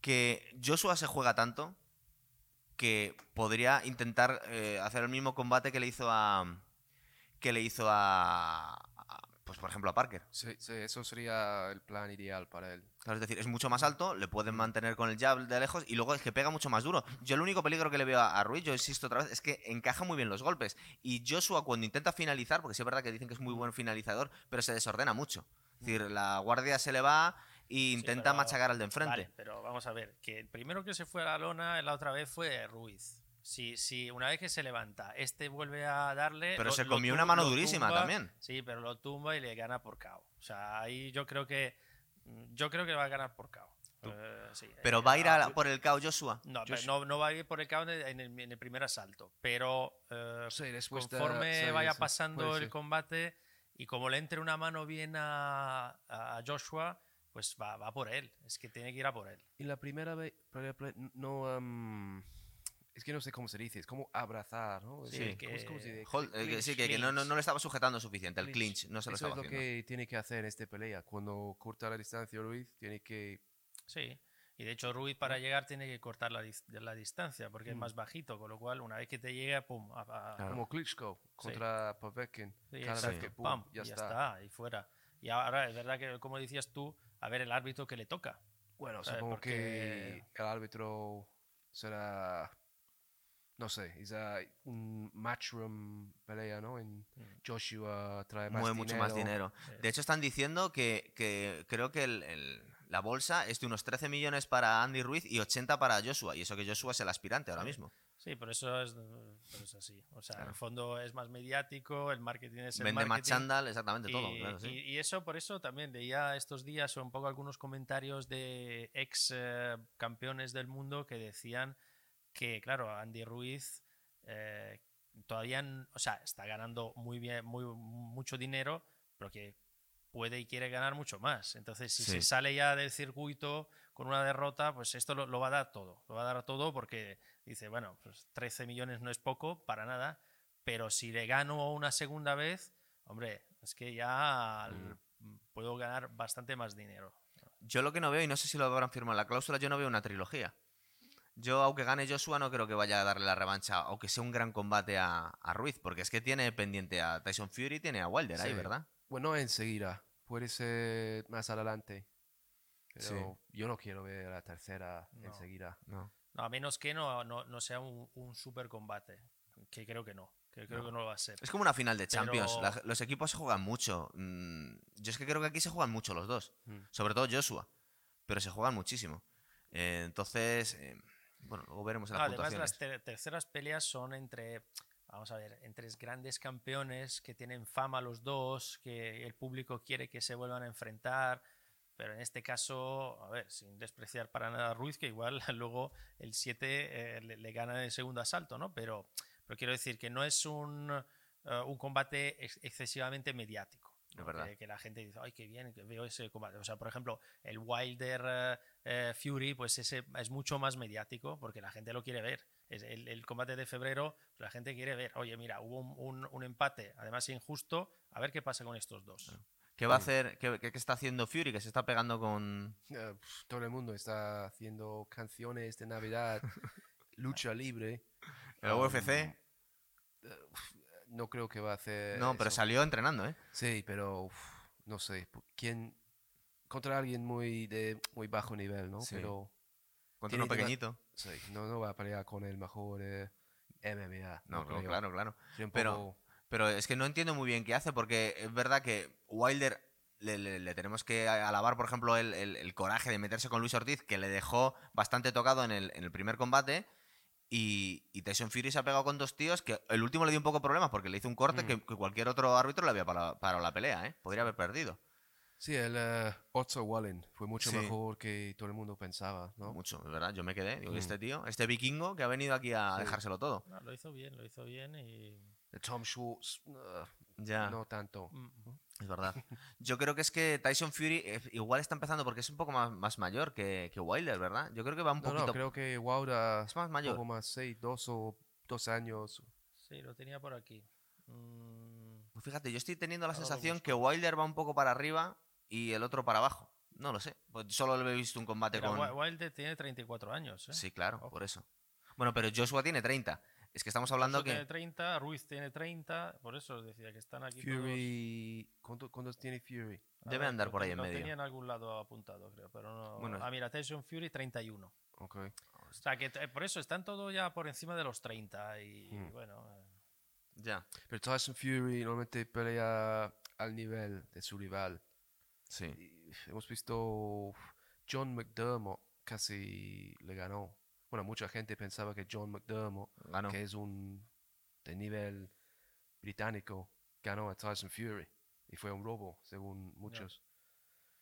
que Joshua se juega tanto que podría intentar eh, hacer el mismo combate que le hizo a. que le hizo a. a- pues por ejemplo a Parker. Sí, sí, eso sería el plan ideal para él. Claro, es decir, es mucho más alto, le pueden mantener con el jab de lejos y luego es que pega mucho más duro. Yo el único peligro que le veo a, Ruiz, yo insisto otra vez, es que encaja muy bien los golpes. Y Joshua cuando intenta finalizar, porque sí es verdad que dicen que es muy buen finalizador, pero se desordena mucho. Es decir, la guardia se le va e intenta pero- machacar al de enfrente. Vale, pero vamos a ver, que el primero que se fue a la lona la otra vez fue Ruiz. Si, si una vez que se levanta, este vuelve a darle. Pero lo- se comió una mano durísima tumba, también. Sí, pero lo tumba y le gana por KO. O sea, ahí yo creo que. Yo creo que va a ganar por KO. Eh, sí, Pero va a ir a la- por el KO Joshua. No, no, no va a ir por el KO en el, en el- en el primer asalto. Pero eh, Sí, después de- conforme sí, vaya sí, pasando el ser. combate y como le entre una mano bien a, a Joshua, pues va, va por él. Es que tiene que ir a por él. Y la primera vez, no, um, es que no sé cómo se dice, es como abrazar, ¿no? Sí, Es- que- eh, sí, que, que no, no- no le estaba sujetando suficiente. El Clinch. clinch no se lo Eso estaba es lo haciendo. que tiene que hacer en esta pelea. Cuando corta la distancia Ruiz, tiene que... Sí. Y de hecho Ruiz para llegar tiene que cortar la, la distancia porque es Mm. más bajito, con lo cual una vez que te llega, pum, a- a- Claro. Como Klitschko contra Povetkin. sí, Cada exacto, vez que pum, pam, ya, ya está. está, y fuera. Y ahora es verdad que, como decías tú, a ver el árbitro que le toca. Bueno, ¿sabes? supongo Porque- que el árbitro será... No sé, es ah, un matchroom pelea, ¿no? En Mm. Joshua trae más Mueve mucho más dinero. Sí. De hecho, están diciendo que, que creo que el- el- la bolsa es de unos 13 millones para Andy Ruiz y 80 para Joshua. Y eso que Joshua es el aspirante ahora mismo. Sí, pero eso es, pero es así. O sea, en el fondo es más mediático, el marketing es el Vende más chándal, exactamente todo. Y, claro, sí. y- y eso, por eso también leía estos días un poco algunos comentarios de ex eh, campeones del mundo que decían que, claro, Andy Ruiz eh, todavía, o sea, está ganando muy bien, muy, mucho dinero, pero que puede y quiere ganar mucho más. Entonces, si Sí. se sale ya del circuito con una derrota, pues esto lo, lo va a dar todo. Lo va a dar todo porque dice, bueno, pues 13 millones no es poco, para nada, pero si le gano una segunda vez, hombre, es que ya Mm. puedo ganar bastante más dinero. Yo lo que no veo, y no sé si lo habrán firmado en la cláusula, yo no veo una trilogía. Yo, aunque gane Joshua, no creo que vaya a darle la revancha, aunque sea un gran combate a, a Ruiz, porque es que tiene pendiente a Tyson Fury y tiene a Wilder ahí. ¿verdad? Bueno, enseguida. Puede ser más adelante. Pero Sí. yo no quiero ver la tercera No. enseguida. No. No, a menos que no, no, no sea un, un super combate, que creo que no, que creo No. que no lo va a ser. Es como una final de Champions. Pero- la- los equipos se juegan mucho. Mm, Yo es que creo que aquí se juegan mucho los dos. Mm. Sobre todo Joshua. Pero se juegan muchísimo. Eh, entonces, eh, bueno, luego veremos en las Además, las ter- terceras peleas son entre, vamos a ver, entre grandes campeones que tienen fama los dos, que el público quiere que se vuelvan a enfrentar. Pero en este caso, a ver, sin despreciar para nada a Ruiz, que igual *laughs* luego el 7 le, le gana en el segundo asalto, ¿no? Pero, pero quiero decir que no es un, eh, un combate ex- excesivamente mediático. Es ¿no? verdad. Que, que la gente dice, ay, qué bien, que veo ese combate. O sea, por ejemplo, el Wilder eh, eh, Fury, pues ese es mucho más mediático porque la gente lo quiere ver. Es el, el combate de febrero, la gente quiere ver, oye, mira, hubo un, un- un empate, además injusto, a ver qué pasa con estos dos. ¿Qué va a Mm. hacer? ¿Qué, qué- qué está haciendo Fury? Que se está pegando con. Eh, todo el mundo está haciendo canciones de Navidad, *laughs* lucha libre. El Um, UFC. No creo que va a hacer. No, pero eso. salió entrenando, ¿eh? Sí, pero uf, no sé. ¿Quién? Contra alguien muy de muy bajo nivel, ¿no? Sí. Pero Contra uno pequeñito. sí, no, no va a pelear con el mejor eh, MMA. No, claro, claro. Pero- Pero es que no entiendo muy bien qué hace, porque es verdad que Wilder le, le- le tenemos que alabar, por ejemplo, el, el- el coraje de meterse con Luis Ortiz, que le dejó bastante tocado en el, en el primer combate. Y, y Tyson Fury se ha pegado con dos tíos que el último le dio un poco problemas porque le hizo un corte Mm. que, que cualquier otro árbitro le había parado, parado la pelea, ¿eh? Podría haber perdido. Sí, el eh, Otto Wallen fue mucho Sí. mejor que todo el mundo pensaba, ¿no? Mucho, es verdad. Yo me quedé. Digo, ¿y Mm. este tío, este vikingo que ha venido aquí a Sí. dejárselo todo. No, lo hizo bien, lo hizo bien y. Tom Schwartz, uh, Ya. no tanto. Mm, Es verdad. *laughs* Yo creo que es que Tyson Fury eh, igual está empezando porque es un poco más, más mayor que, que Wilder, ¿verdad? Yo creo que va un No, poquito. no, creo que Wilder Es más un mayor. poco más, sí, dos o dos años. Sí, lo tenía por aquí. Mm, Pues Fíjate, yo estoy teniendo la Ahora sensación que Wilder va un poco para arriba y el otro para abajo. No lo sé. Pues solo le he visto un combate mira, con. Wi- Wilder tiene 34 años. ¿eh? Sí, claro, Ojo. por eso. Bueno, pero Joshua tiene 30. Es que estamos hablando tiene que. 30, Ruiz tiene 30, por eso os decía que están aquí todos- Fury, ¿cuánto- ¿cuántos tiene Fury? Debe andar por ahí en medio. tenía en algún lado apuntado, creo, pero no. Bueno, ah, mira, Tyson Fury 31. Ok. O sea, que t- por eso están todos ya por encima de los 30 y Hmm. bueno. eh, Ya. Pero Tyson Fury normalmente pelea al nivel de su rival. Sí. Y hemos visto John McDermott casi le ganó. Bueno, mucha gente pensaba que John McDermott, Ganó. que es un de nivel británico, ganó a Tyson Fury. Y fue un robo, según muchos.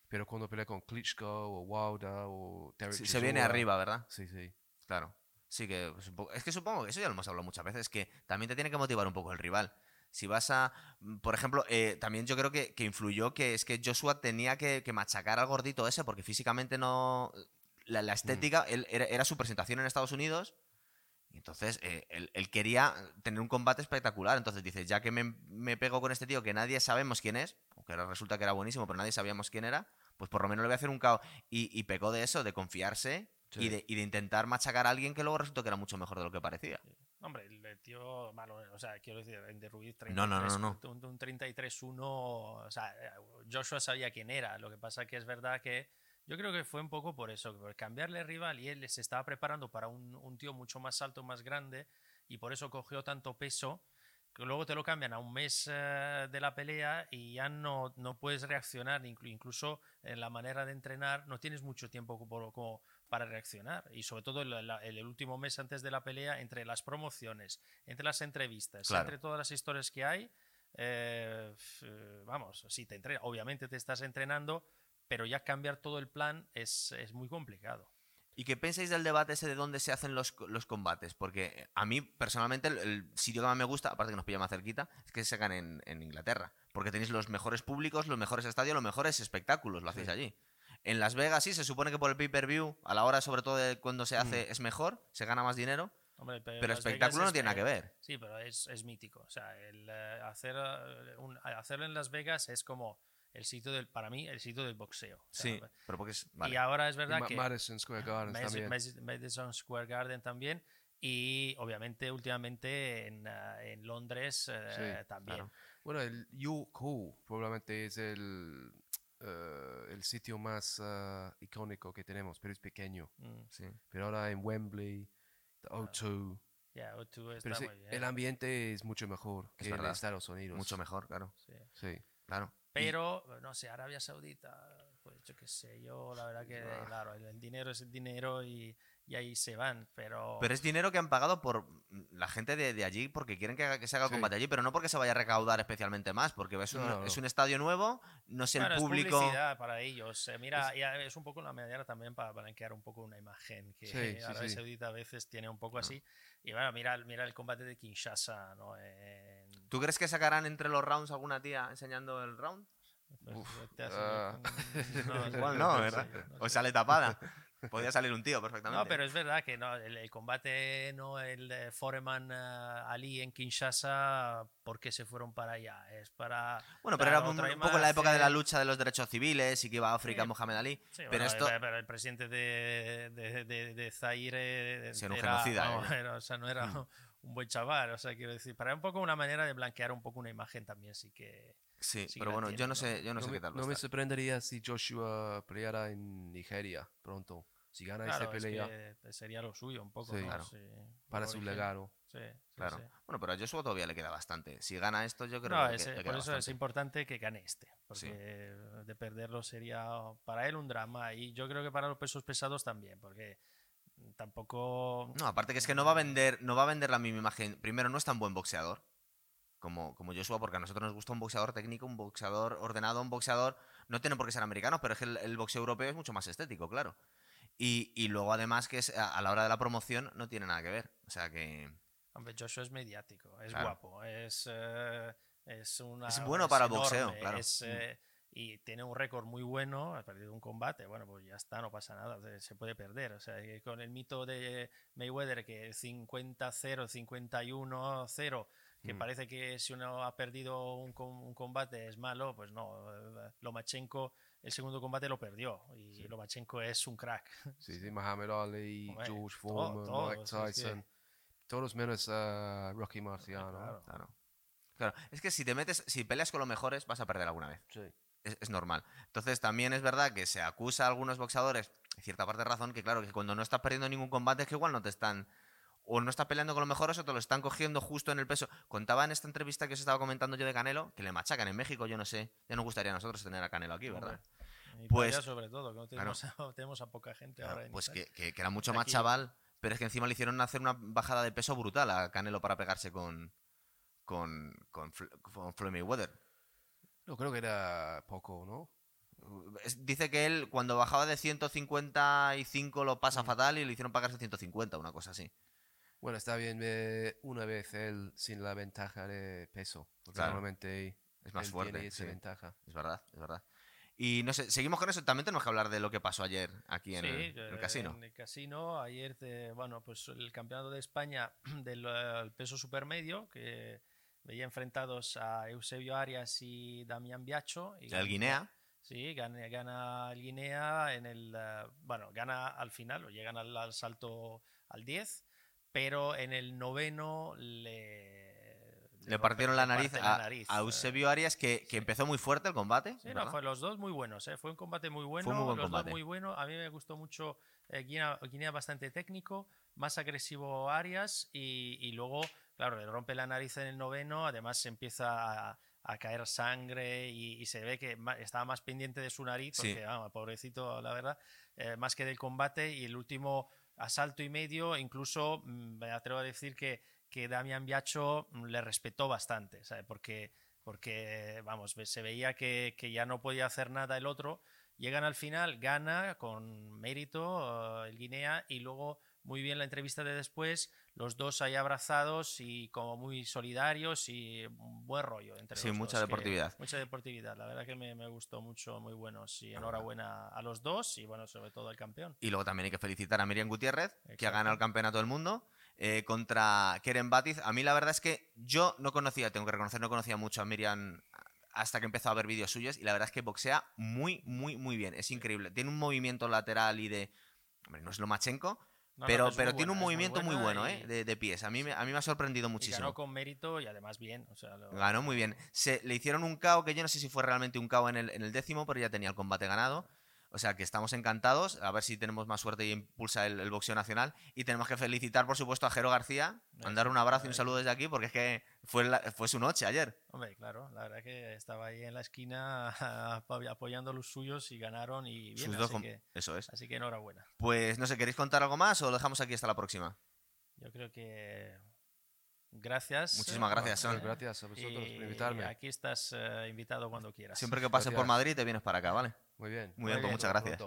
Pero cuando pelea con Klitschko o Wilder o Derek Sí, se viene arriba, ¿verdad? Sí, sí. Claro. Sí que es que supongo que eso ya lo hemos hablado muchas veces, que también te tiene que motivar un poco el rival. Si vas a, mm, por ejemplo, eh, también yo creo que, que influyó que es que Joshua tenía que, que machacar al gordito ese porque físicamente no, la, la estética, él- era, era su presentación en Estados Unidos y entonces eh, él, él quería tener un combate espectacular. Entonces dice, ya que me, me pego con este tío que nadie sabemos quién es, o que ahora resulta que era buenísimo, pero nadie sabíamos quién era, pues por lo menos le voy a hacer un caos. Y, y pecó de eso, de confiarse y, Sí. de, y de intentar machacar a alguien que luego resultó que era mucho mejor de lo que parecía. Hombre, el tío malo, o sea, quiero decir, en de Ruiz No, no, no, 33, no. Un, un 33-1, o sea, eh, Joshua sabía quién era, lo que pasa que es verdad que yo creo que fue un poco por eso, por cambiarle rival y él se estaba preparando para un, un tío mucho más alto, más grande, y por eso cogió tanto peso, que luego te lo cambian a un mes eh, de la pelea y ya no, no puedes reaccionar, inclu- incluso en la manera de entrenar no tienes mucho tiempo como, como para reaccionar. Y sobre todo el, el último mes antes de la pelea, entre las promociones, entre las entrevistas, Claro. entre todas las historias que hay, eh, eh, vamos, si te entrena, obviamente te estás entrenando, pero ya cambiar todo el plan es, es muy complicado. ¿Y qué pensáis del debate ese de dónde se hacen los, los combates? Porque a mí, personalmente, el, el sitio que más me gusta, aparte que nos pilla más cerquita, es que se sacan en, en Inglaterra. Porque tenéis los mejores públicos, los mejores estadios, los mejores espectáculos, lo hacéis Sí. allí. En Las Vegas sí, se supone que por el pay-per-view, a la hora sobre todo de cuando se hace, es mejor, se gana más dinero, Hombre, pero Vegas espectáculo no tiene nada que ver. Sí, pero es, es mítico. O sea, el, eh, hacer, eh, un- hacerlo en Las Vegas es como el sitio del, para mí, el sitio del boxeo. O sea, Sí, pero porque es... Y Vale. ahora es Y verdad que Madison Square Gardens Madison, también. Madison- Madison Square Garden también. Y obviamente últimamente en, eh, en Londres eh, Sí, también. claro. Bueno, el Hall probablemente es el, eh, el sitio más ah, icónico que tenemos, pero es pequeño. Mm, Sí. Pero ahora en Wembley, the O2. ya, O2 está Pero sí, muy bien. el ambiente es mucho mejor Es que en verdad. Estados Unidos. Mucho mejor, claro. sí. Sí. Claro. Pero, no sé, Arabia Saudita, pues yo qué sé, yo la verdad que, Ah. claro, el, dinero es el dinero y, y ahí se van, pero... Pero es dinero que han pagado por la gente de, de allí porque quieren que, haga- que se haga el Sí. combate allí, pero no porque se vaya a recaudar especialmente más, porque es un, No, no, es un estadio nuevo, no sé Bueno, el es público. publicidad para ellos. eh, mira, ya es un poco la manera también para blanquear un poco una imagen que Sí, sí, Arabia. Saudita a veces tiene un poco Ah. así. Y bueno, mira, mira el combate de Kinshasa, ¿no? En- ¿Tú crees que sacarán entre los rounds alguna tía enseñando el round? pues, Uf, te hace- ah. *laughs* no, Igual no no, ¿verdad? no O sale tapada. Podía salir un tío perfectamente. No, pero es verdad que no, el, el combate, no el Foreman eh, Ali en Kinshasa, ¿por qué se fueron para allá? Es para. Bueno, pero era un, poco en la época de la lucha de los derechos civiles y que iba a África Sí. Mohamed Ali. Sí, pero bueno, esto. eh, pero el presidente de, de, de- de Zaire Sí, era un genocida, eh. *laughs* era- o sea, no era Mm. *laughs* un buen chaval. O sea, quiero decir, para un poco una manera de blanquear un poco una imagen también, sí que. Sí, sí pero bueno, tiene, yo no ¿no? sé, yo no, No, sé me, qué tal. no me sorprendería si Joshua peleara en Nigeria pronto. Si gana Claro, esta es pelea que sería lo suyo un poco, Sí. ¿no? Claro. Sí, para su origen- legado. Sí, sí, Claro. sí. Bueno, pero a Joshua todavía le queda bastante. Si gana esto, yo creo No, que es- le por queda eso es bastante. importante que gane este, porque Sí. de perderlo sería para él un drama y yo creo que para los pesos pesados también, porque tampoco... No, aparte que es que no va a vender, no va a vender la misma imagen. Primero, no es tan buen boxeador como, como Joshua, porque a nosotros nos gusta un boxeador técnico, un boxeador ordenado, un boxeador. No tiene por qué ser americano, pero es que el, el boxeo europeo es mucho más estético, claro. Y, y luego, además, que es, a, a la hora de la promoción no tiene nada que ver. O sea que. Hombre, Joshua es mediático, es Claro. guapo, es, eh, es una... Es bueno para el boxeo, claro. es, Mm. eh, y tiene un récord muy bueno, ha perdido un combate, bueno, pues ya está, no pasa nada, se- puede perder. O sea, con el mito de Mayweather que 50-0, 51-0, que Mm. parece que si uno ha perdido un, un combate es malo, pues no. Lomachenko el segundo combate lo perdió y Lomachenko es un crack. *laughs* Sí, sí, Muhammad Ali, Hombre, George todo- Foreman, todo, Mike sí, sí. Tyson. Todos menos ah, Rocky Marciano. Claro. Claro. Claro. Es que si te metes, si peleas con los mejores, vas a perder alguna vez. Sí. Es, es normal. Entonces también es verdad que se acusa a algunos boxeadores, en cierta parte de razón, que claro, que cuando no estás perdiendo ningún combate es que igual no te están... O no estás peleando con los mejores o te lo están cogiendo justo en el peso. Contaba en esta entrevista que os estaba comentando yo de Canelo, que le machacan en México, yo no sé. Ya nos gustaría a nosotros tener a Canelo aquí, ¿verdad? Y Pues- sobre todo, que no tenemos, *laughs* tenemos a poca gente Claro, ahora. en pues que, que- que era mucho más Aquí- chaval, pero es que encima le hicieron hacer una bajada de peso brutal a Canelo para pegarse con, con, con, con Floyd Mayweather. No, creo que era poco, ¿no? Es- Dice que él cuando bajaba de 155 lo Mm. pasa fatal y le hicieron pagarse 150, una cosa así. Bueno, está bien ver una vez él sin la ventaja de peso. Porque Claro. normalmente Es más él fuerte. tiene esa sí. ventaja. Es verdad, es verdad. Y no sé, seguimos con eso. También tenemos que hablar de lo que pasó ayer aquí en, Sí, el, en el eh, casino. En el casino, ayer, te- bueno, pues el campeonato de España *clears throat* del eh, el peso supermedio, que veía enfrentados a Eusebio Arias y Damián Biacho. Y El Guinea. Sí, gana, gana el Guinea en el. eh, bueno, gana al final, o llegan al, al salto al 10, pero en el noveno le. Le rompe- partieron la le nariz, parte a, nariz, a. Eusebio Arias, que, que empezó muy fuerte el combate. Sí, no, fue los dos muy buenos, ¿eh? fue un combate muy bueno, muy buen los combate. dos muy buenos. A mí me gustó mucho eh, Guinea, Guinea bastante técnico, más agresivo Arias y, y luego, claro, le rompe la nariz en el noveno, además se empieza a, a caer sangre y, y se ve que estaba más pendiente de su nariz, Sí. porque, vamos, pobrecito, la verdad, eh, más que del combate y el último asalto y medio, incluso mm, me atrevo a decir que, que Damián Biacho mm, le respetó bastante, ¿sabe? Porque, porque vamos, se veía que, que ya no podía hacer nada el otro. Llegan al final, gana con mérito eh, el Guinea y luego muy bien la entrevista de después, los dos ahí abrazados y como muy solidarios y un buen rollo entre Sí, los mucha dos, deportividad. mucha deportividad, la verdad que me, me gustó mucho, muy buenos y enhorabuena a los dos y bueno, sobre todo al campeón. Y luego también hay que felicitar a Miriam Gutiérrez, que ha ganado el campeonato del mundo, eh, contra Keren Batiz. A mí la verdad es que yo no conocía, tengo que reconocer, no conocía mucho a Miriam hasta que empezó a ver vídeos suyos y la verdad es que boxea muy, muy, muy bien. Es increíble. Tiene un movimiento lateral y de... Hombre, no es Lomachenko, No, pero, tiene un buena, movimiento muy, bueno, y- ¿eh? De, de pies. A mí, me- a mí me ha sorprendido y muchísimo. ganó con mérito y además bien. O sea, lo- Ganó muy bien. Se, le hicieron un KO que yo no sé si fue realmente un KO en el, en el décimo, pero ya tenía el combate ganado. O sea que estamos encantados. A ver si tenemos más suerte y impulsa el, el boxeo nacional. Y tenemos que felicitar, por supuesto, a Jero García. Mandar un abrazo y un saludo desde aquí, porque es que fue, la- fue su noche ayer. Hombre, claro, la verdad que estaba ahí en la esquina *laughs* apo- apoyando a los suyos y ganaron y bien, Sus dos así, que, Eso es. así que enhorabuena. Pues no sé, ¿queréis contar algo más o lo dejamos aquí hasta la próxima? Yo creo que gracias. Muchísimas gracias, Son. gracias a vosotros por invitarme. Aquí estás eh, invitado cuando quieras. Siempre que pases por. Madrid te vienes para acá, ¿vale? Muy bien. Muy bien, pues muchas gracias.